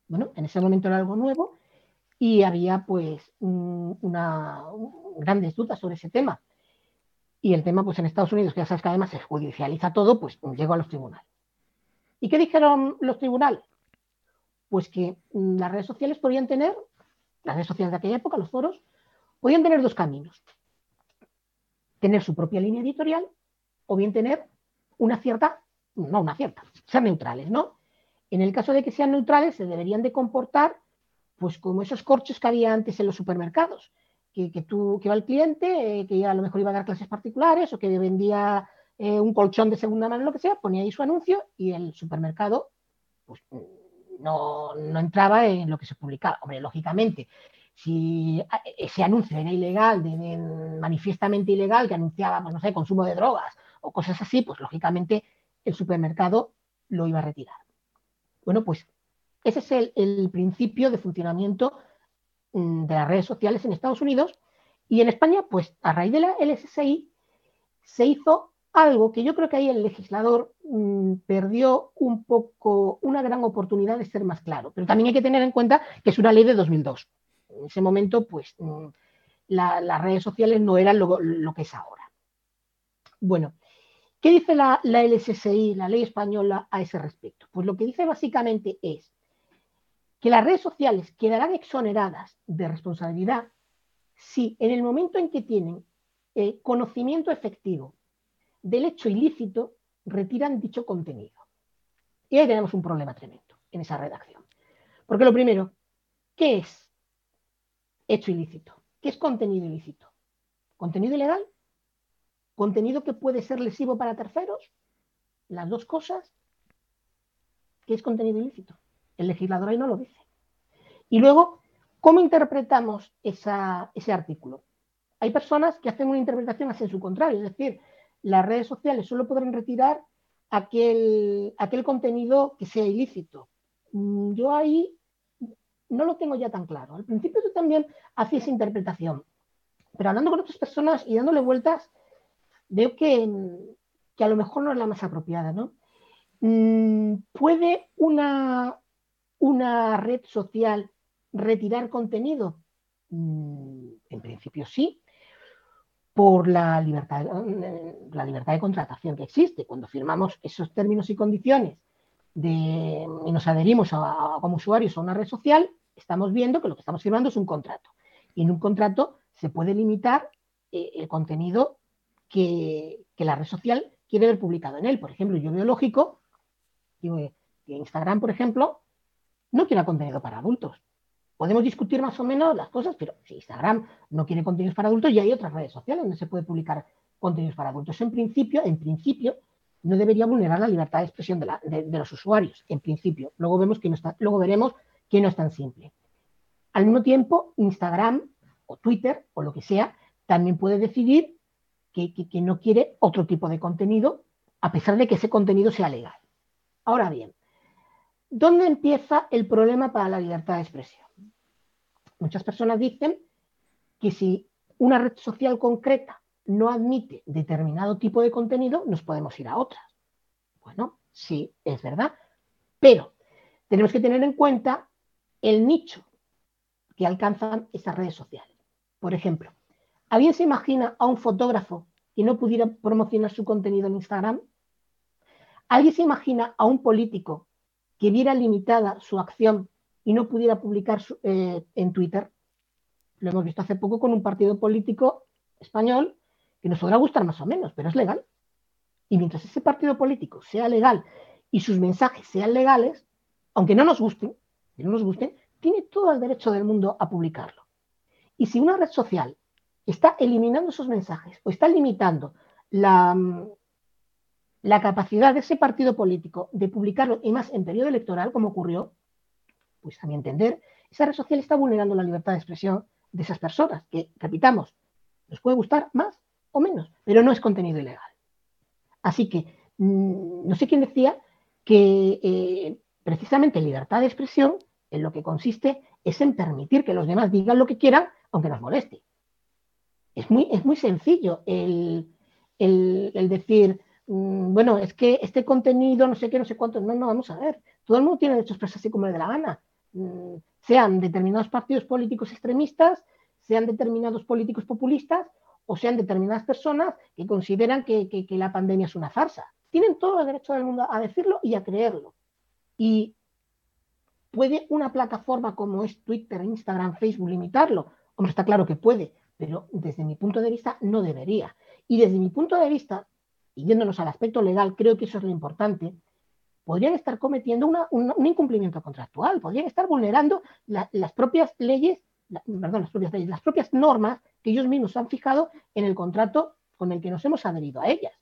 Bueno, en ese momento era algo nuevo y había pues una, grandes dudas sobre ese tema. Y el tema, pues en Estados Unidos, que ya sabes que además se judicializa todo, pues llegó a los tribunales. ¿Y qué dijeron los tribunales? Pues que mm, las redes sociales podían tener, las redes sociales de aquella época, los foros, podían tener dos caminos. Tener su propia línea editorial o bien tener una cierta, no una cierta, ser neutrales, ¿no? En el caso de que sean neutrales, se deberían de comportar pues como esos corchos que había antes en los supermercados, que, tú, que va el cliente, eh, que a lo mejor iba a dar clases particulares o que vendía eh, un colchón de segunda mano, lo que sea, ponía ahí su anuncio y el supermercado pues, no, entraba en lo que se publicaba. Hombre, lógicamente, si ese anuncio era ilegal, manifiestamente ilegal, que anunciaba, pues, no sé, consumo de drogas o cosas así, pues lógicamente el supermercado lo iba a retirar. Bueno, pues ese es el, principio de funcionamiento Mm, de las redes sociales en Estados Unidos y en España, pues a raíz de la LSSI se hizo algo que yo creo que ahí el legislador mm, perdió un poco, una gran oportunidad de ser más claro. Pero también hay que tener en cuenta que es una ley de 2002. En ese momento, pues mm, las redes sociales no eran lo, que es ahora. Bueno, ¿qué dice la, LSSI, la ley española, a ese respecto? Pues lo que dice básicamente es que las redes sociales quedarán exoneradas de responsabilidad si en el momento en que tienen eh, conocimiento efectivo del hecho ilícito retiran dicho contenido. Y ahí tenemos un problema tremendo en esa redacción. Porque lo primero, ¿qué es hecho ilícito? ¿Qué es contenido ilícito? ¿Contenido ilegal? ¿Contenido que puede ser lesivo para terceros? Las dos cosas. ¿Qué es contenido ilícito? El legislador ahí no lo dice. Y luego, ¿cómo interpretamos ese artículo? Hay personas que hacen una interpretación en su contrario, es decir, las redes sociales solo podrán retirar aquel, aquel contenido que sea ilícito. Mm, yo ahí no lo tengo ya tan claro. Al principio yo también hacía esa interpretación, pero hablando con otras personas y dándole vueltas, veo que, a lo mejor no es la más apropiada. ¿no? Mm, puede una, una red social retirar contenido? Mm, en principio sí, por la libertad, la libertad de contratación que existe. Cuando firmamos esos términos y condiciones de, y nos adherimos como usuarios a una red social, estamos viendo que lo que estamos firmando es un contrato. Y en un contrato se puede limitar eh, el contenido que, la red social quiere ver publicado en él. Por ejemplo, yo veo lógico que Instagram, por ejemplo, no quiera contenido para adultos. Podemos discutir más o menos las cosas, pero si Instagram no quiere contenidos para adultos, ya hay otras redes sociales donde se puede publicar contenidos para adultos. en principio, en principio, no debería vulnerar la libertad de expresión de, los usuarios, en principio. Luego, vemos que no está, luego veremos que no es tan simple. Al mismo tiempo, Instagram o Twitter o lo que sea, también puede decidir que, no quiere otro tipo de contenido, a pesar de que ese contenido sea legal. Ahora bien, ¿dónde empieza el problema para la libertad de expresión? Muchas personas dicen que si una red social concreta no admite determinado tipo de contenido, nos podemos ir a otras. Bueno, sí, es verdad, pero tenemos que tener en cuenta el nicho que alcanzan esas redes sociales. Por ejemplo, ¿alguien se imagina a un fotógrafo que no pudiera promocionar su contenido en Instagram? ¿Alguien se imagina a un político que viera limitada su acción y no pudiera publicar eh, en Twitter. Lo hemos visto hace poco con un partido político español que nos podrá gustar más o menos, pero es legal. Y mientras ese partido político sea legal y sus mensajes sean legales, aunque no nos gusten, no nos gusten, tiene todo el derecho del mundo a publicarlo. Y si una red social está eliminando esos mensajes o está limitando la, la capacidad de ese partido político de publicarlo, y más en periodo electoral, como ocurrió, pues a mi entender, esa red social está vulnerando la libertad de expresión de esas personas, que, repitamos, nos puede gustar más o menos, pero no es contenido ilegal. Así que, mm, no sé quién decía que eh, precisamente libertad de expresión en lo que consiste es en permitir que los demás digan lo que quieran, aunque nos moleste. Es muy, es muy sencillo el, el decir, mm, bueno, es que este contenido, no sé qué, no sé cuánto, no, no, vamos a ver. Todo el mundo tiene derecho a expresarse como le dé la gana. Mm, sean determinados partidos políticos extremistas, sean determinados políticos populistas o sean determinadas personas que consideran que, la pandemia es una farsa. Tienen todo el derecho del mundo a decirlo y a creerlo. Y ¿Puede una plataforma como es Twitter, Instagram, Facebook limitarlo? Como está claro que puede, pero desde mi punto de vista no debería. Y desde mi punto de vista, y yéndonos al aspecto legal, creo que eso es lo importante, podrían estar cometiendo un incumplimiento contractual, podrían estar vulnerando las propias leyes, perdón, las propias leyes, las propias normas que ellos mismos han fijado en el contrato con el que nos hemos adherido a ellas.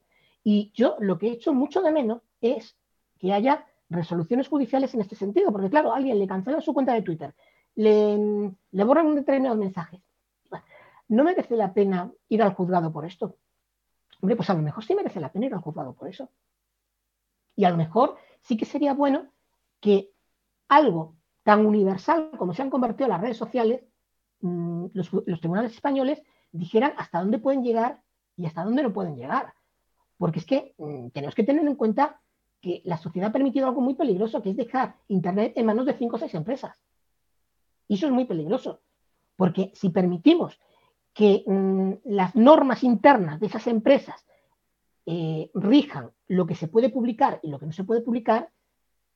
Y yo lo que he hecho mucho de menos es que haya resoluciones judiciales en este sentido, porque claro, alguien le cancela su cuenta de Twitter, le, le borran un determinado mensaje. No merece la pena ir al juzgado por esto. Hombre, pues a lo mejor sí merece la pena ir al juzgado por eso. Y a lo mejor sí que sería bueno que algo tan universal como se han convertido las redes sociales, mm, los, tribunales españoles dijeran hasta dónde pueden llegar y hasta dónde no pueden llegar. Porque es que mm, tenemos que tener en cuenta que la sociedad ha permitido algo muy peligroso, que es dejar Internet en manos de cinco o seis empresas. Y eso es muy peligroso, porque si permitimos que mm, las normas internas de esas empresas eh, rijan lo que se puede publicar y lo que no se puede publicar,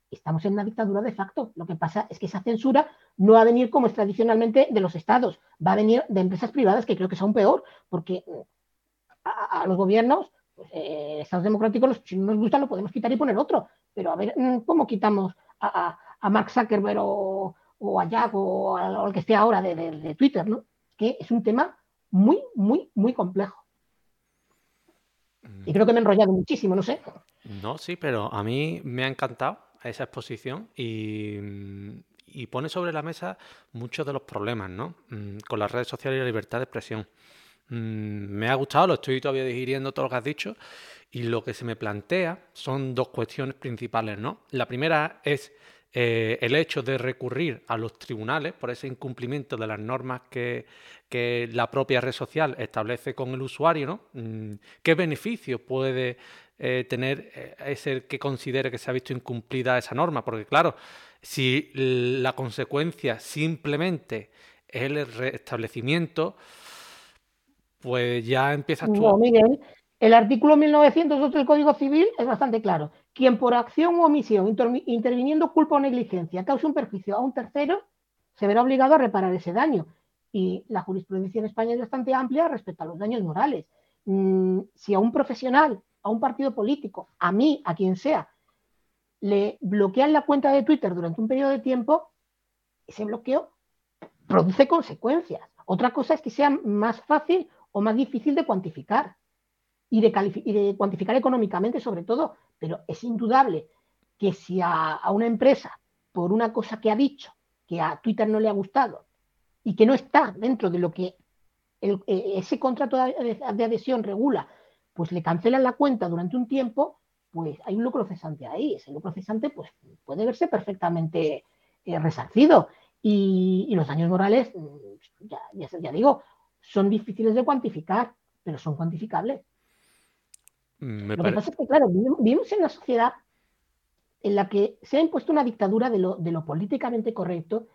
estamos en una dictadura de facto. Lo que pasa es que esa censura no va a venir como es tradicionalmente de los estados, va a venir de empresas privadas, que creo que aún peor, porque mm, a, los gobiernos, pues, eh, estados democráticos, si no nos gusta, lo podemos quitar y poner otro. Pero a ver, mm, ¿cómo quitamos a, a Mark Zuckerberg o, a Jack o, al que esté ahora de, de Twitter? ¿no? Que es un tema muy, muy, muy complejo. Y creo que me he enrollado muchísimo, no sé. No, sí, pero a mí me ha encantado esa exposición y, pone sobre la mesa muchos de los problemas, ¿no? Mm, con las redes sociales y la libertad de expresión. Mm, me ha gustado, lo estoy todavía digiriendo todo lo que has dicho y lo que se me plantea son dos cuestiones principales, ¿no? La primera es eh, el hecho de recurrir a los tribunales por ese incumplimiento de las normas que, la propia red social establece con el usuario, ¿no? Mm, ¿Qué beneficios puede eh, tener eh, es el que considere que se ha visto incumplida esa norma, porque claro, si la consecuencia simplemente es el restablecimiento, pues ya empiezas tú. No, Miguel, el artículo 1902 del Código Civil es bastante claro. Quien por acción u omisión, interviniendo culpa o negligencia, cause un perjuicio a un tercero, se verá obligado a reparar ese daño. Y la jurisprudencia en España es bastante amplia respecto a los daños morales. Mm, si a un profesional a un partido político, a mí, a quien sea, le bloquean la cuenta de Twitter durante un periodo de tiempo, ese bloqueo produce consecuencias. Otra cosa es que sea más fácil o más difícil de cuantificar y de, cuantificar económicamente sobre todo, pero es indudable que si a, una empresa, por una cosa que ha dicho, que a Twitter no le ha gustado y que no está dentro de lo que e, ese contrato de adhesión regula pues le cancelan la cuenta durante un tiempo, pues hay un lucro cesante ahí. Ese lucro cesante pues, puede verse perfectamente eh, resarcido. Y, los daños morales, mm, ya, ya, digo, son difíciles de cuantificar, pero son cuantificables. Lo que pasa es que, claro, vivimos en una sociedad en la que se ha impuesto una dictadura de lo, de lo políticamente correcto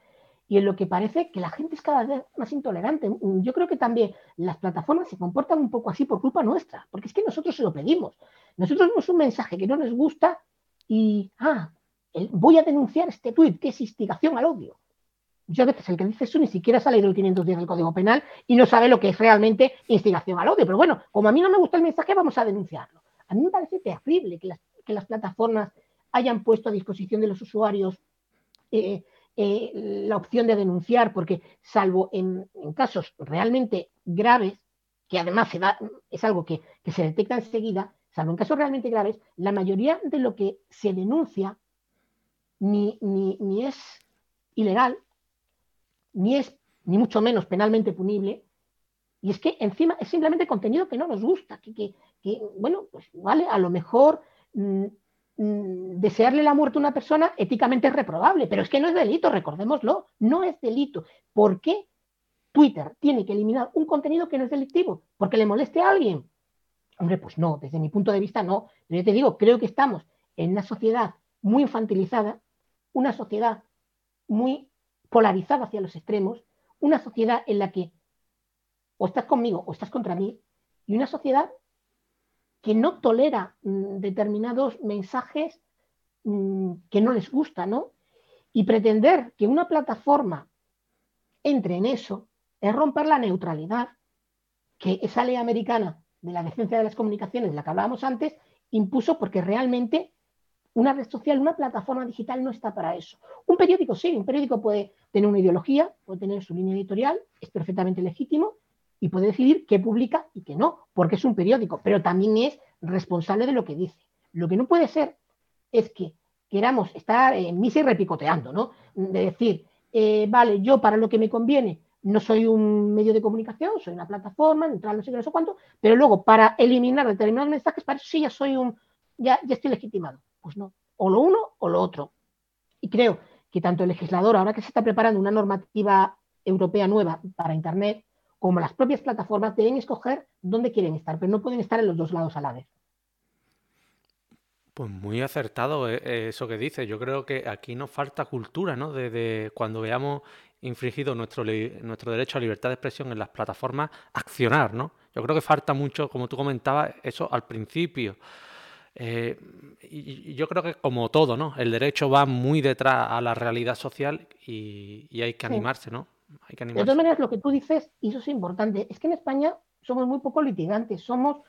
y en lo que parece que la gente es cada vez más intolerante. Yo creo que también las plataformas se comportan un poco así por culpa nuestra, porque es que nosotros se lo pedimos. Nosotros vemos un mensaje que no nos gusta y, ah, voy a denunciar este tuit que es instigación al odio. Muchas veces el que dice eso ni siquiera sale del 510 del Código Penal y no sabe lo que es realmente instigación al odio. Pero bueno, como a mí no me gusta el mensaje, vamos a denunciarlo. A mí me parece terrible que las, que las plataformas hayan puesto a disposición de los usuarios eh, eh, la opción de denunciar, porque salvo en, casos realmente graves, que además es algo que, se detecta enseguida, salvo en casos realmente graves, la mayoría de lo que se denuncia ni, ni, es ilegal, ni es ni mucho menos penalmente punible, y es que encima es simplemente contenido que no nos gusta, que, que, bueno, pues vale, a lo mejor mm, Mm, desearle la muerte a una persona éticamente es reprobable, pero es que no es delito, recordémoslo, no es delito. ¿Por qué Twitter tiene que eliminar un contenido que no es delictivo? ¿Porque le moleste a alguien? Hombre, pues no, desde mi punto de vista no. Pero yo te digo, creo que estamos en una sociedad muy infantilizada, una sociedad muy polarizada hacia los extremos, una sociedad en la que o estás conmigo o estás contra mí, y una sociedad que no tolera mm, determinados mensajes mm, que no les gusta, ¿no? Y pretender que una plataforma entre en eso es romper la neutralidad que esa ley americana de la defensa de las comunicaciones, la que hablábamos antes, impuso porque realmente una red social, una plataforma digital no está para eso. Un periódico sí, un periódico puede tener una ideología, puede tener su línea editorial, es perfectamente legítimo, y puede decidir qué publica y qué no, porque es un periódico, pero también es responsable de lo que dice. Lo que no puede ser es que queramos estar en misa y repicoteando, ¿no? De decir, eh, vale, yo para lo que me conviene no soy un medio de comunicación, soy una plataforma, neutral, no sé qué, no sé cuánto, pero luego para eliminar determinados mensajes, para eso sí ya soy un, ya, ya estoy legitimado. Pues no, o lo uno o lo otro. Y creo que tanto el legislador, ahora que se está preparando una normativa europea nueva para Internet, como las propias plataformas deben escoger dónde quieren estar, pero no pueden estar en los dos lados a la vez. Pues muy acertado eh, eh, eso que dice. Yo creo que aquí nos falta cultura, ¿no? De, cuando veamos infringido nuestro, nuestro derecho a libertad de expresión en las plataformas, accionar, ¿no? Yo creo que falta mucho, como tú comentabas, eso al principio. Eh, y, yo creo que como todo, ¿no? El derecho va muy detrás a la realidad social y, hay que animarse, ¿no? De todas maneras, lo que tú dices, y eso es importante, es que en España somos muy poco litigantes, somos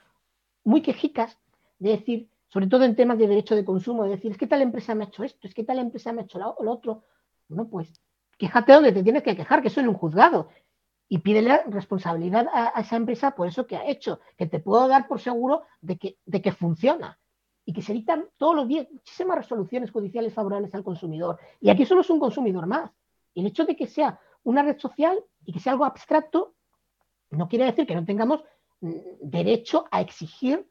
muy quejicas de decir, sobre todo en temas de derecho de consumo, de decir, es que tal empresa me ha hecho esto, es que tal empresa me ha hecho lo, otro. Bueno, pues quéjate donde te tienes que quejar, que eso en un juzgado. Y pídele responsabilidad a, esa empresa por eso que ha hecho, que te puedo dar por seguro de que, de que funciona y que se dictan todos los días muchísimas resoluciones judiciales favorables al consumidor. Y aquí solo es un consumidor más. Y el hecho de que sea una red social y que sea algo abstracto, no quiere decir que no tengamos mm, derecho a exigir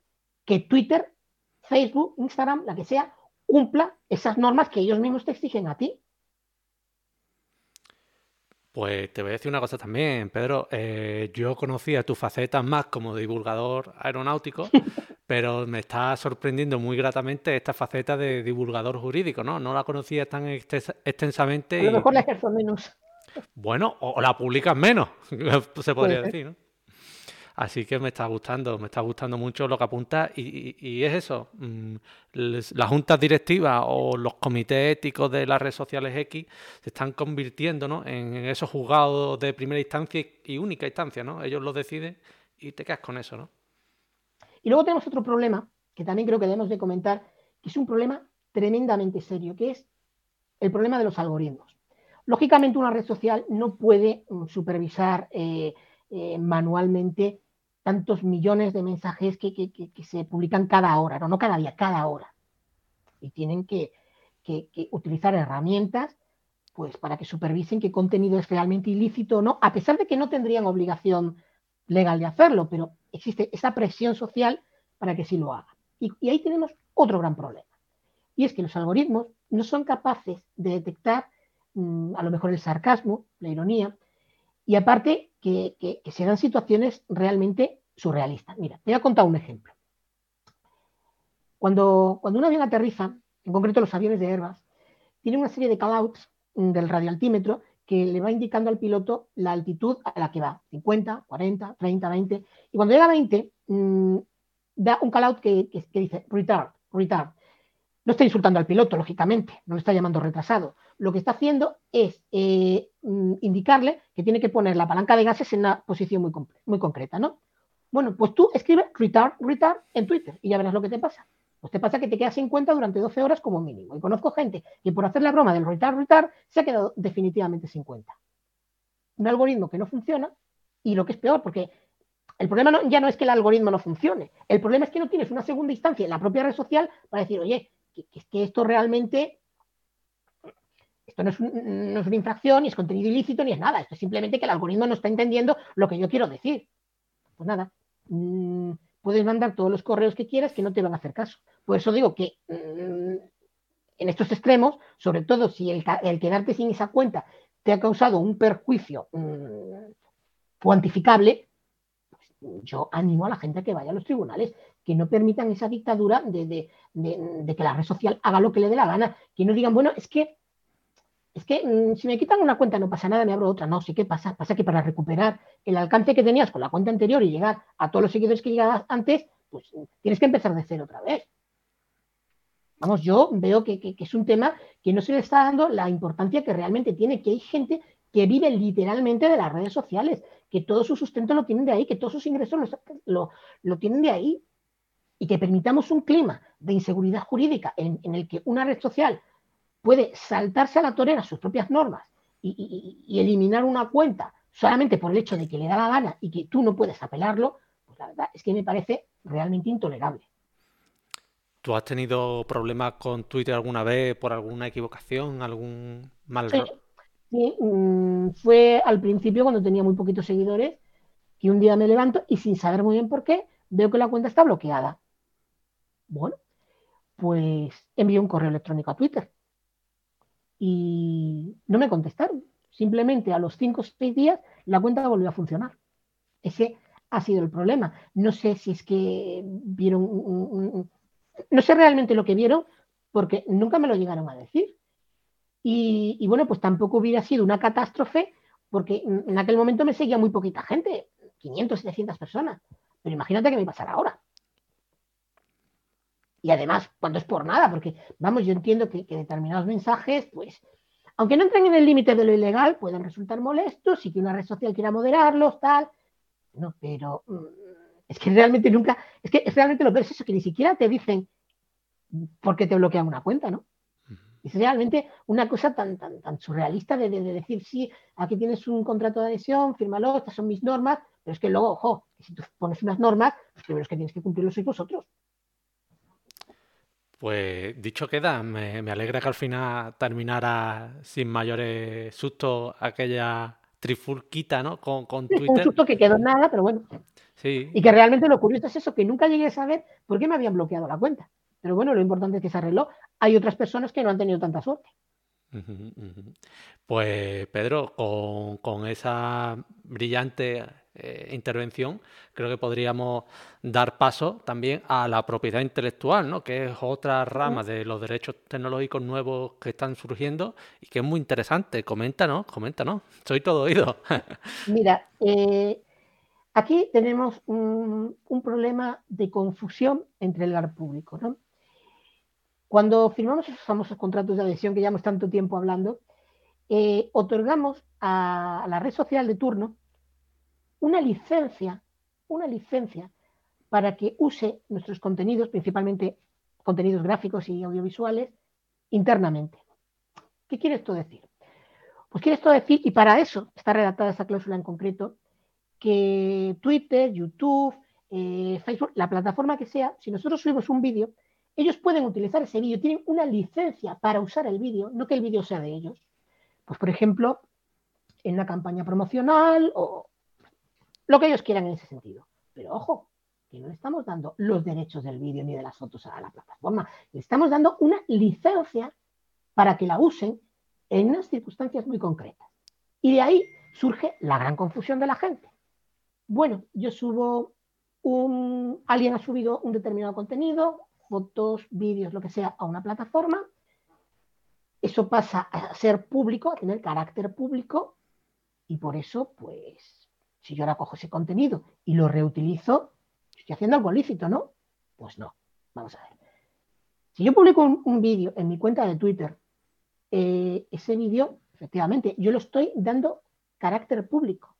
que Twitter, Facebook, Instagram, la que sea, cumpla esas normas que ellos mismos te exigen a ti. Pues te voy a decir una cosa también, Pedro. Eh, yo conocía tu faceta más como divulgador aeronáutico, pero me está sorprendiendo muy gratamente esta faceta de divulgador jurídico, ¿no? No la conocía tan extensamente. A lo mejor la ejerzo menos. Bueno, o, la publicas menos, se podría decir, ¿no? Así que me está gustando, me está gustando mucho lo que apunta y, es eso, mm, las juntas directivas o los comités éticos de las redes sociales X se están convirtiendo ¿no? en esos juzgados de primera instancia y única instancia, ¿no? Ellos lo deciden y te quedas con eso, ¿no? Y luego tenemos otro problema que también creo que debemos de comentar, que es un problema tremendamente serio, que es el problema de los algoritmos. Lógicamente una red social no puede mm, supervisar eh, eh, manualmente tantos millones de mensajes que, se publican cada hora, no, no cada día, cada hora. Y tienen que, utilizar herramientas pues, para que supervisen qué contenido es realmente ilícito o no, a pesar de que no tendrían obligación legal de hacerlo, pero existe esa presión social para que sí lo hagan. Y, ahí tenemos otro gran problema. Y es que los algoritmos no son capaces de detectar mm, a lo mejor el sarcasmo, la ironía, y aparte que, se dan situaciones realmente surrealistas. Mira, te voy a contar un ejemplo. Cuando, cuando un avión aterriza, en concreto los aviones de Airbus, tiene una serie de callouts del radialtímetro que le va indicando al piloto la altitud a la que va, 50, 40, 30, 20. Y cuando llega a 20, mm, da un callout que, que, que, dice retard, retard. No está insultando al piloto, lógicamente, no le está llamando retrasado lo que está haciendo es eh, mm, indicarle que tiene que poner la palanca de gases en una posición muy, muy concreta, ¿no? Bueno, pues tú escribes retard, retard en Twitter y ya verás lo que te pasa. Pues te pasa que te quedas sin cuenta durante 12 horas como mínimo. Y conozco gente que por hacer la broma del retard, retard, se ha quedado definitivamente sin cuenta. Un algoritmo que no funciona y lo que es peor, porque el problema ya no es que el algoritmo no funcione, el problema es que no tienes una segunda instancia en la propia red social para decir, oye, que, que esto realmente esto no es, una infracción, ni es contenido ilícito, ni es nada. Esto es simplemente que el algoritmo no está entendiendo lo que yo quiero decir. Pues nada, mm, puedes mandar todos los correos que quieras que no te van a hacer caso. Por eso digo que mm, en estos extremos, sobre todo si el, quedarte sin esa cuenta te ha causado un perjuicio mm, cuantificable, pues yo animo a la gente a que vaya a los tribunales, que no permitan esa dictadura de, de, que la red social haga lo que le dé la gana, que no digan, bueno, es que es que mm, si me quitan una cuenta no pasa nada, me abro otra. No, sí que pasa. Pasa que para recuperar el alcance que tenías con la cuenta anterior y llegar a todos los seguidores que llegabas antes, pues tienes que empezar de cero otra vez. Vamos, yo veo que, es un tema que no se le está dando la importancia que realmente tiene, que hay gente que vive literalmente de las redes sociales, que todo su sustento lo tienen de ahí, que todos sus ingresos lo, lo, tienen de ahí, y que permitamos un clima de inseguridad jurídica en el que una red social puede saltarse a la torera sus propias normas y, eliminar una cuenta solamente por el hecho de que le da la gana y que tú no puedes apelarlo, pues la verdad es que me parece realmente intolerable. ¿Tú has tenido problemas con Twitter alguna vez por alguna equivocación, algún mal sí, sí mm, fue al principio cuando tenía muy poquitos seguidores que un día me levanto y sin saber muy bien por qué veo que la cuenta está bloqueada. Bueno, pues envío un correo electrónico a Twitter y no me contestaron. Simplemente a los cinco o seis días la cuenta volvió a funcionar. Ese ha sido el problema. No sé si es que vieron, no sé realmente lo que vieron porque nunca me lo llegaron a decir. Y, bueno, pues tampoco hubiera sido una catástrofe porque en aquel momento me seguía muy poquita gente, 500, 700 personas. Pero imagínate que me pasara ahora. Y además, cuando es por nada, porque, vamos, yo entiendo que, determinados mensajes, pues, aunque no entren en el límite de lo ilegal, pueden resultar molestos y que una red social quiera moderarlos, tal. No, pero mm, es que realmente nunca, es que es realmente lo peor es eso, que ni siquiera te dicen por qué te bloquean una cuenta, ¿no? Es realmente una cosa tan, tan, tan surrealista de, decir, sí, aquí tienes un contrato de adhesión, fírmalo, estas son mis normas, pero es que luego, ojo, si tú pones unas normas, los primeros que tienes que cumplirlos sois vosotros. Pues dicho queda, me, me alegra que al final terminara sin mayores sustos aquella trifulquita, ¿no? Con, con Twitter. Un susto que quedó nada, pero bueno. Sí. Y que realmente lo curioso es eso, que nunca llegué a saber por qué me habían bloqueado la cuenta. Pero bueno, lo importante es que se arregló. Hay otras personas que no han tenido tanta suerte. Pues Pedro, con, con esa brillante eh, intervención, creo que podríamos dar paso también a la propiedad intelectual, ¿no? que es otra rama de los derechos tecnológicos nuevos que están surgiendo y que es muy interesante. Coméntanos, coméntanos, soy todo oído. Mira, eh, aquí tenemos un, un, problema de confusión entre el gar público. ¿no? Cuando firmamos esos famosos contratos de adhesión que llevamos tanto tiempo hablando, eh, otorgamos a la red social de turno una licencia, una licencia para que use nuestros contenidos, principalmente contenidos gráficos y audiovisuales, internamente. ¿Qué quiere esto decir? Pues quiere esto decir, y para eso está redactada esa cláusula en concreto, que Twitter, YouTube, eh, Facebook, la plataforma que sea, si nosotros subimos un vídeo, ellos pueden utilizar ese vídeo, tienen una licencia para usar el vídeo, no que el vídeo sea de ellos. Pues, por ejemplo, en una campaña promocional o lo que ellos quieran en ese sentido. Pero ojo, que no le estamos dando los derechos del vídeo ni de las fotos a la plataforma, le estamos dando una licencia para que la usen en unas circunstancias muy concretas. Y de ahí surge la gran confusión de la gente. Bueno, yo subo un, alguien ha subido un determinado contenido, fotos, vídeos, lo que sea, a una plataforma. Eso pasa a ser público, a tener carácter público, y por eso, pues, si yo ahora cojo ese contenido y lo reutilizo, estoy haciendo algo lícito, ¿no? Pues no. Vamos a ver. Si yo publico un, vídeo en mi cuenta de Twitter, eh, ese vídeo, efectivamente, yo lo estoy dando carácter público.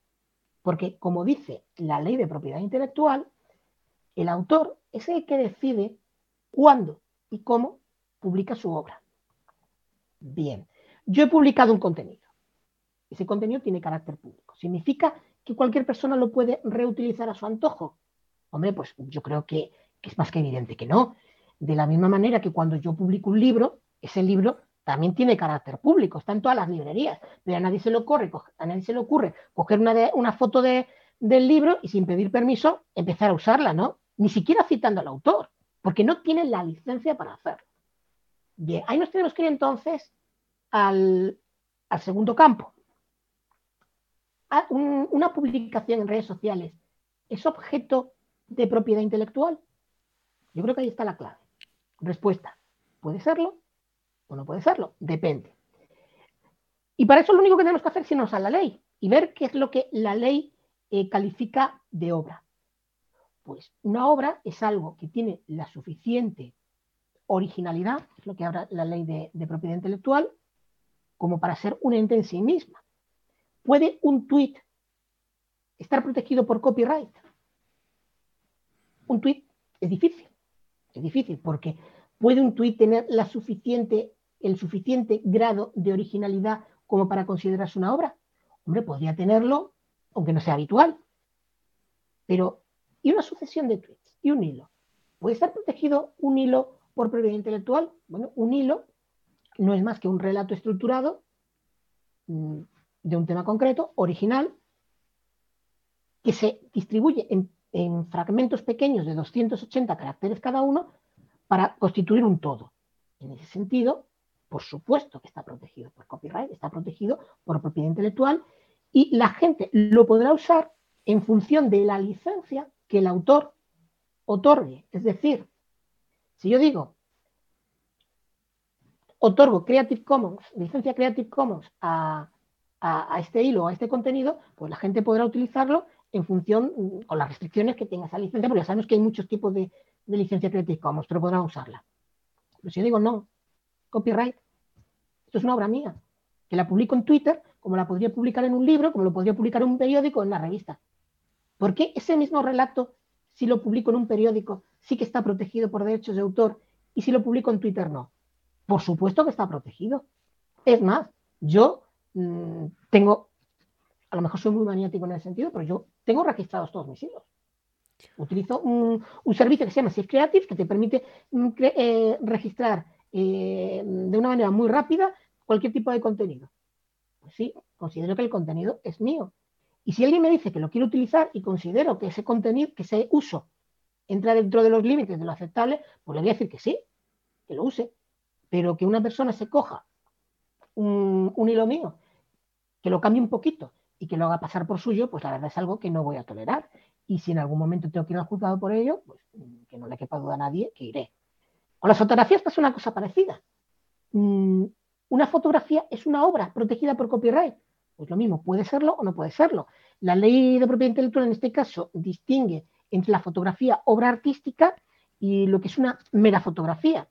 Porque, como dice la ley de propiedad intelectual, el autor es el que decide cuándo y cómo publica su obra. Bien, yo he publicado un contenido. Ese contenido tiene carácter público. ¿Significa que cualquier persona lo puede reutilizar a su antojo? Hombre, pues yo creo que, es más que evidente que no. De la misma manera que cuando yo publico un libro, ese libro también tiene carácter público, está en todas las librerías, pero a nadie se le ocurre, a nadie se le ocurre coger una, una foto de, del libro y sin pedir permiso empezar a usarla, ¿no? Ni siquiera citando al autor porque no tienen la licencia para hacerlo. Bien, ahí nos tenemos que ir entonces al, segundo campo. Una publicación en redes sociales es objeto de propiedad intelectual. Yo creo que ahí está la clave. Respuesta, ¿puede serlo o no puede serlo? Depende. Y para eso lo único que tenemos que hacer es irnos a la ley y ver qué es lo que la ley eh, califica de obra. Pues una obra es algo que tiene la suficiente originalidad, es lo que habla la ley de, propiedad intelectual, como para ser un ente en sí misma. ¿Puede un tweet estar protegido por copyright? Un tweet es difícil, es difícil porque puede un tweet tener el suficiente grado de originalidad como para considerarse una obra. Hombre, podría tenerlo, aunque no sea habitual. Pero y una sucesión de tweets y un hilo. ¿Puede estar protegido un hilo por propiedad intelectual? Bueno, un hilo no es más que un relato estructurado mm, de un tema concreto, original, que se distribuye en, en, fragmentos pequeños de 280 caracteres cada uno para constituir un todo. En ese sentido, por supuesto que está protegido por copyright, está protegido por propiedad intelectual y la gente lo podrá usar en función de la licencia que el autor otorgue. Es decir, si yo digo, otorgo Creative Commons, licencia Creative Commons a, este hilo a este contenido, pues la gente podrá utilizarlo en función mm, con las restricciones que tenga esa licencia, porque sabemos que hay muchos tipos de, licencia Creative Commons, pero podrán usarla. Pero si yo digo no, copyright, esto es una obra mía, que la publico en Twitter, como la podría publicar en un libro, como lo podría publicar en un periódico en una revista. ¿Por qué ese mismo relato, si lo publico en un periódico, sí que está protegido por derechos de autor y si lo publico en Twitter no? Por supuesto que está protegido. Es más, yo mm, tengo, a lo mejor soy muy maniático en ese sentido, pero yo tengo registrados todos mis hilos. Utilizo un, servicio que se llama Safe Creative que te permite mm, eh, registrar eh, de una manera muy rápida cualquier tipo de contenido. Pues sí, considero que el contenido es mío y si alguien me dice que lo quiere utilizar y considero que ese contenido, que ese uso entra dentro de los límites de lo aceptable, pues le voy a decir que sí, que lo use. Pero que una persona se coja un, hilo mío, que lo cambie un poquito y que lo haga pasar por suyo, pues la verdad es algo que no voy a tolerar. Y si en algún momento tengo que ir al juzgado por ello, pues que no le quepa duda a nadie que iré. Con las fotografías pasa una cosa parecida. Mm, una fotografía es una obra protegida por copyright. Pues lo mismo, puede serlo o no puede serlo. La ley de propiedad intelectual en este caso distingue entre la fotografía obra artística y lo que es una mera fotografía.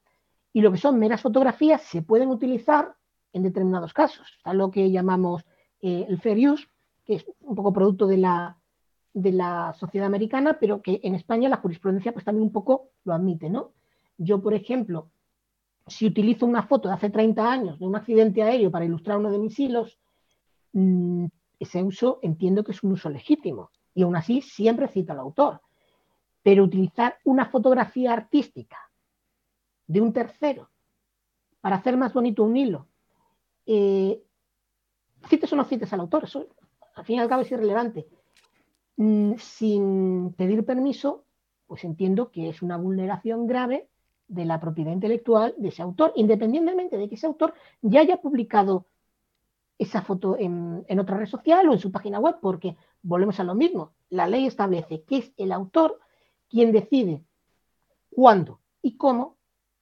Y lo que son meras fotografías se pueden utilizar en determinados casos. Está lo que llamamos eh, el fair use, que es un poco producto de la, de la sociedad americana, pero que en España la jurisprudencia pues también un poco lo admite, ¿no? Yo, por ejemplo, si utilizo una foto de hace 30 años de un accidente aéreo para ilustrar uno de mis hilos, mm, ese uso entiendo que es un uso legítimo y aún así siempre cito al autor. Pero utilizar una fotografía artística de un tercero para hacer más bonito un hilo, eh, cites o no cites al autor, eso al fin y al cabo es irrelevante. Mm, sin pedir permiso, pues entiendo que es una vulneración grave de la propiedad intelectual de ese autor, independientemente de que ese autor ya haya publicado esa foto en, otra red social o en su página web, porque volvemos a lo mismo. La ley establece que es el autor quien decide cuándo y cómo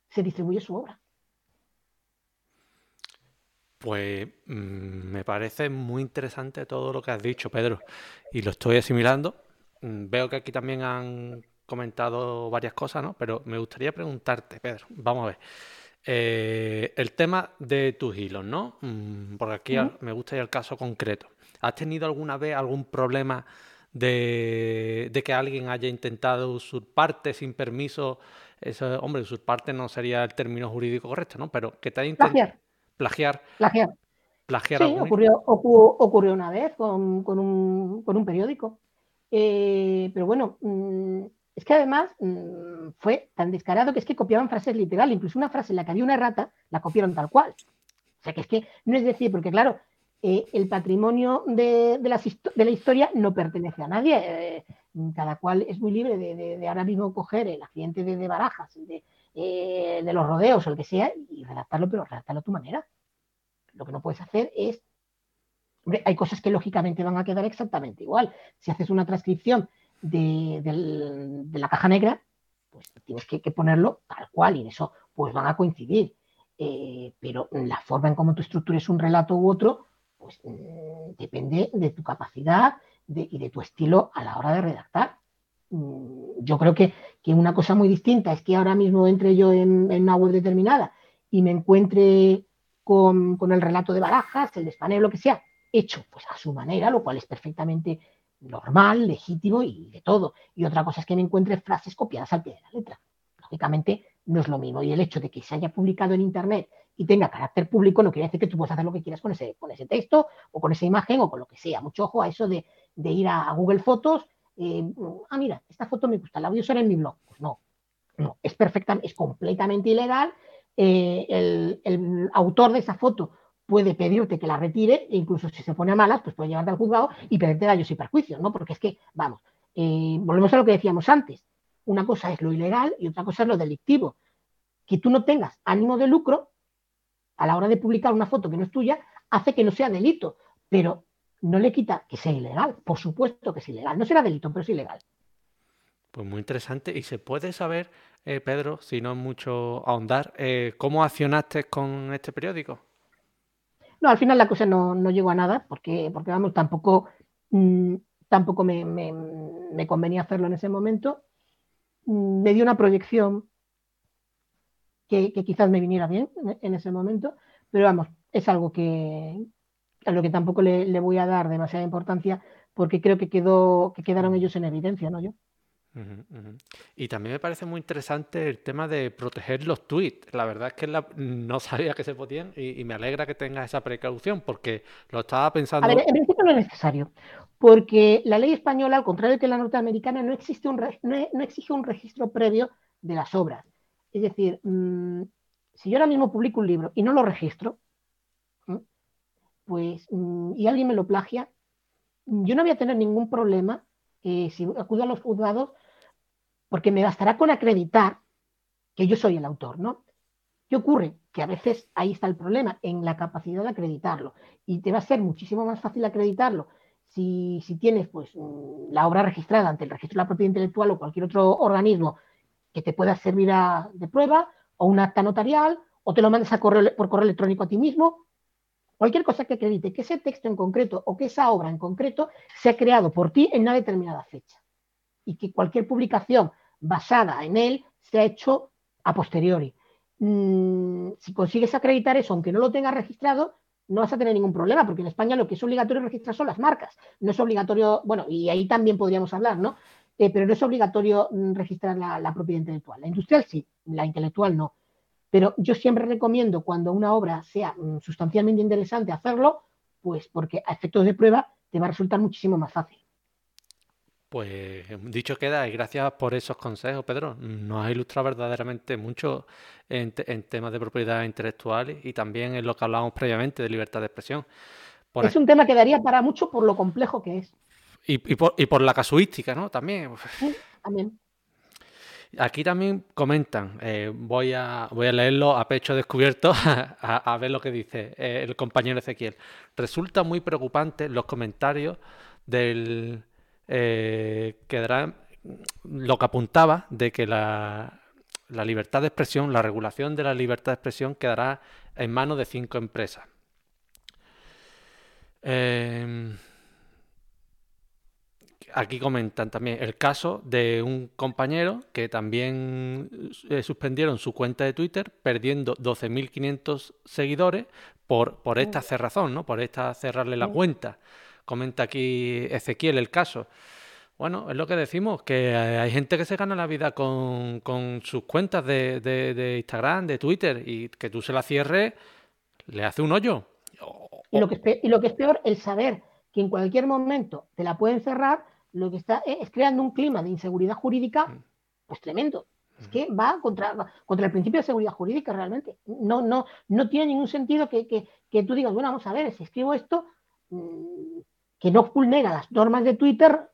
se distribuye su obra. Pues mm, me parece muy interesante todo lo que has dicho, Pedro, y lo estoy asimilando. Mm, veo que aquí también han comentado varias cosas, ¿no? Pero me gustaría preguntarte, Pedro, vamos a ver. Eh, el tema de tus hilos, ¿no? Mm, porque aquí me gusta el caso concreto. ¿Has tenido alguna vez algún problema de, que alguien haya intentado usurparte sin permiso? Eso, hombre, usurparte no sería el término jurídico correcto, ¿no? Pero que te haya intentado... Plagiar. Plagiar. Plagiar. sí, ocurrió, ocurrió, una vez con, un, periódico. Eh, pero bueno, mm, es que además mm, fue tan descarado que es que copiaban frases literales, incluso una frase en la que había una errata, la copiaron tal cual. O sea que es que no es decir, porque claro, eh, el patrimonio de, la historia no pertenece a nadie. Eh, cada cual es muy libre de, ahora mismo coger el accidente de, Barajas, eh, de, los rodeos o el que sea, y redactarlo, pero redactarlo a tu manera. Lo que no puedes hacer es. Hombre, hay cosas que lógicamente van a quedar exactamente igual. Si haces una transcripción de, la caja negra, pues tienes que, ponerlo tal cual y en eso pues van a coincidir. Eh, pero la forma en cómo tú estructures un relato u otro, pues mm, depende de tu capacidad y de tu estilo a la hora de redactar. Mm, yo creo que, una cosa muy distinta es que ahora mismo entre yo en, una web determinada y me encuentre con, con, el relato de barajas, el de Spanner, lo que sea, hecho pues a su manera, lo cual es perfectamente normal, legítimo y de todo. Y otra cosa es que me encuentre frases copiadas al pie de la letra. Lógicamente no es lo mismo. Y el hecho de que se haya publicado en Internet y tenga carácter público no quiere decir que tú puedas hacer lo que quieras con ese, con ese texto o con esa imagen o con lo que sea. Mucho ojo a eso de, ir a, Google Fotos. Eh, ah, mira, esta foto me gusta, la voy a usar en mi blog. No, no, es perfecta, es completamente ilegal. Eh, el, el autor de esa foto puede pedirte que la retire, e incluso si se pone a malas, pues puede llevarte al juzgado y pedirte daños y perjuicios, ¿no? Porque es que, vamos, eh, volvemos a lo que decíamos antes. Una cosa es lo ilegal y otra cosa es lo delictivo. Que tú no tengas ánimo de lucro a la hora de publicar una foto que no es tuya, hace que no sea delito, pero no le quita que sea ilegal. Por supuesto que es ilegal. No será delito, pero es ilegal. Pues muy interesante. ¿Y se puede saber, eh, Pedro, si no es mucho ahondar, eh, cómo accionaste con este periódico? No, al final la cosa no, llegó a nada, porque, porque vamos, tampoco, mm, tampoco me, convenía hacerlo en ese momento. Mm, me dio una proyección que, quizás me viniera bien en, ese momento, pero vamos, es algo que a lo que tampoco le, le voy a dar demasiada importancia, porque creo que quedó, que quedaron ellos en evidencia, ¿no? Yo. Y también me parece muy interesante el tema de proteger los tweets. La verdad es que no sabía que se podían y, me alegra que tengas esa precaución porque lo estaba pensando. A ver, en principio no es necesario, porque la ley española, al contrario que la norteamericana, no, existe un no, exige un registro previo de las obras. Es decir, mm, si yo ahora mismo publico un libro y no lo registro, pues mm, y alguien me lo plagia, yo no voy a tener ningún problema eh, si acudo a los juzgados porque me bastará con acreditar que yo soy el autor, ¿no? ¿Qué ocurre? Que a veces ahí está el problema, en la capacidad de acreditarlo. Y te va a ser muchísimo más fácil acreditarlo si, tienes pues, mm, la obra registrada ante el registro de la propiedad intelectual o cualquier otro organismo que te pueda servir de prueba, o un acta notarial, o te lo mandes correo, por correo electrónico a ti mismo, cualquier cosa que acredite que ese texto en concreto o que esa obra en concreto se ha creado por ti en una determinada fecha y que cualquier publicación basada en él se ha hecho a posteriori. Mm, si consigues acreditar eso, aunque no lo tengas registrado, no vas a tener ningún problema, porque en España lo que es obligatorio registrar son las marcas. No es obligatorio, bueno, y ahí también podríamos hablar, ¿no? Eh, pero no es obligatorio mm, registrar la, propiedad intelectual. La industrial sí, la intelectual no. Pero yo siempre recomiendo cuando una obra sea mm, sustancialmente interesante hacerlo, pues porque a efectos de prueba te va a resultar muchísimo más fácil. Pues dicho queda, y gracias por esos consejos, Pedro. Nos ha ilustrado verdaderamente mucho en, temas de propiedad intelectual y también en lo que hablábamos previamente de libertad de expresión. es un tema que daría para mucho por lo complejo que es. Y, por, la casuística, ¿no? También. también. Aquí también comentan, eh, voy, a, a leerlo a pecho descubierto a, ver lo que dice eh, el compañero Ezequiel. Resulta muy preocupante los comentarios del eh, quedará lo que apuntaba de que la, libertad de expresión, la regulación de la libertad de expresión quedará en manos de cinco empresas. Em, aquí comentan también el caso de un compañero que también eh, suspendieron su cuenta de Twitter perdiendo 12.500 seguidores por, por esta cerrazón, ¿no? por esta cerrarle la cuenta comenta aquí Ezequiel el caso. Bueno, es lo que decimos, que hay gente que se gana la vida con, sus cuentas de, Instagram, de Twitter, y que tú se la cierres, le hace un hoyo. Y lo, que es, y lo que es peor, el saber que en cualquier momento te la pueden cerrar, lo que está es creando un clima de inseguridad jurídica, mm. pues tremendo. Es que va contra, contra el principio de seguridad jurídica realmente. No, no, no tiene ningún sentido que, que tú digas, bueno, vamos a ver, si escribo esto, mm, que no vulnera las normas de Twitter,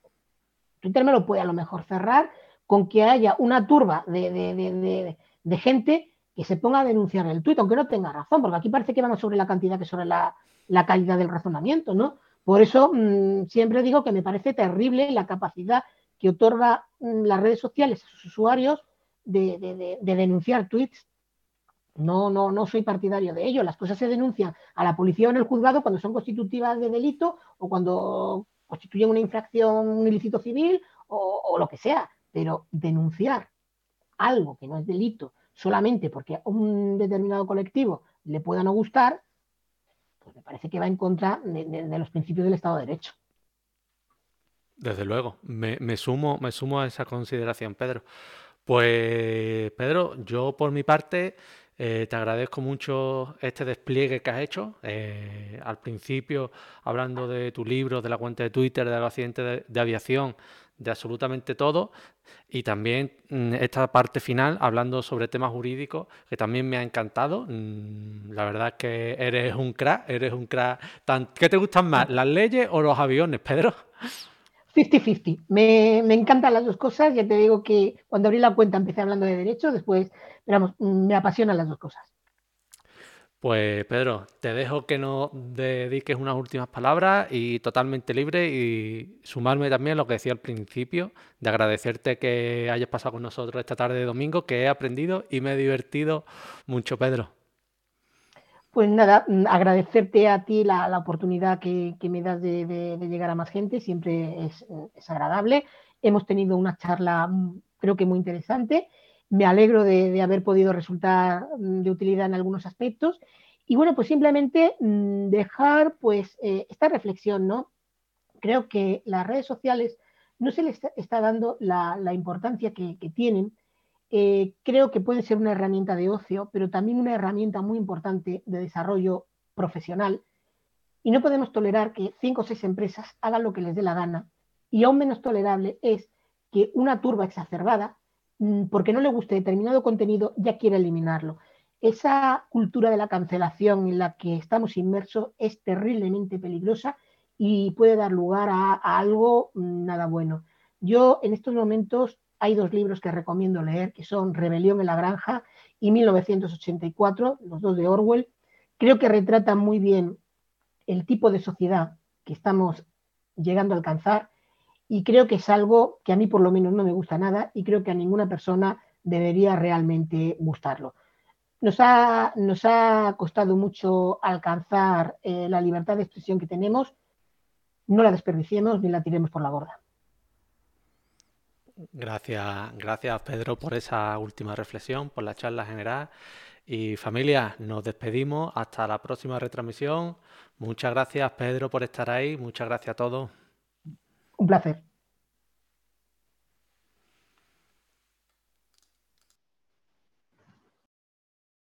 Twitter me lo puede a lo mejor cerrar con que haya una turba de, gente que se ponga a denunciar el tuit, aunque no tenga razón, porque aquí parece que va más sobre la cantidad que sobre la, calidad del razonamiento, ¿no? Por eso mm, siempre digo que me parece terrible la capacidad que otorga mm, las redes sociales a sus usuarios de, denunciar tweets no, no, no soy partidario de ello. Las cosas se denuncian a la policía o en el juzgado cuando son constitutivas de delito o cuando constituyen una infracción, un ilícito civil o, lo que sea. Pero denunciar algo que no es delito solamente porque a un determinado colectivo le pueda no gustar, pues me parece que va en contra de, los principios del Estado de Derecho. Desde luego, me, sumo, me sumo a esa consideración, Pedro. Pues, Pedro, yo por mi parte eh, te agradezco mucho este despliegue que has hecho. Eh, al principio, hablando de tu libro, de la cuenta de Twitter, de accidente de, aviación, de absolutamente todo. Y también mm, esta parte final, hablando sobre temas jurídicos, que también me ha encantado. Mm, la verdad es que eres un crack, eres un crack. ¿Qué te gustan más, las leyes o los aviones, Pedro? 50-50. Me, me, encantan las dos cosas. Ya te digo que cuando abrí la cuenta empecé hablando de derecho, después, pero me apasionan las dos cosas. Pues Pedro, te dejo que nos dediques unas últimas palabras y totalmente libre y sumarme también a lo que decía al principio, de agradecerte que hayas pasado con nosotros esta tarde de domingo, que he aprendido y me he divertido mucho, Pedro. Pues nada, mm, agradecerte a ti la, oportunidad que, me das de, llegar a más gente, siempre es, agradable. Hemos tenido una charla mm, creo que muy interesante. Me alegro de, haber podido resultar mm, de utilidad en algunos aspectos. Y bueno, pues simplemente dejar pues eh, esta reflexión, ¿no? Creo que las redes sociales no se les está, dando la, importancia que tienen eh, creo que puede ser una herramienta de ocio, pero también una herramienta muy importante de desarrollo profesional. Y no podemos tolerar que cinco o seis empresas hagan lo que les dé la gana. Y aún menos tolerable es que una turba exacerbada, mm, porque no le guste determinado contenido, ya quiere eliminarlo. Esa cultura de la cancelación en la que estamos inmersos es terriblemente peligrosa y puede dar lugar a algo mm, nada bueno. Yo en estos momentos hay dos libros que recomiendo leer, que son Rebelión en la Granja y 1984, los dos de Orwell. Creo que retratan muy bien el tipo de sociedad que estamos llegando a alcanzar y creo que es algo que a mí por lo menos no me gusta nada y creo que a ninguna persona debería realmente gustarlo. Nos ha, nos ha costado mucho alcanzar eh, la libertad de expresión que tenemos, no la desperdiciemos ni la tiremos por la borda. Gracias, gracias Pedro por esa última reflexión, por la charla general. Y familia, nos despedimos hasta la próxima retransmisión. Muchas gracias Pedro por estar ahí, muchas gracias a todos. Un placer.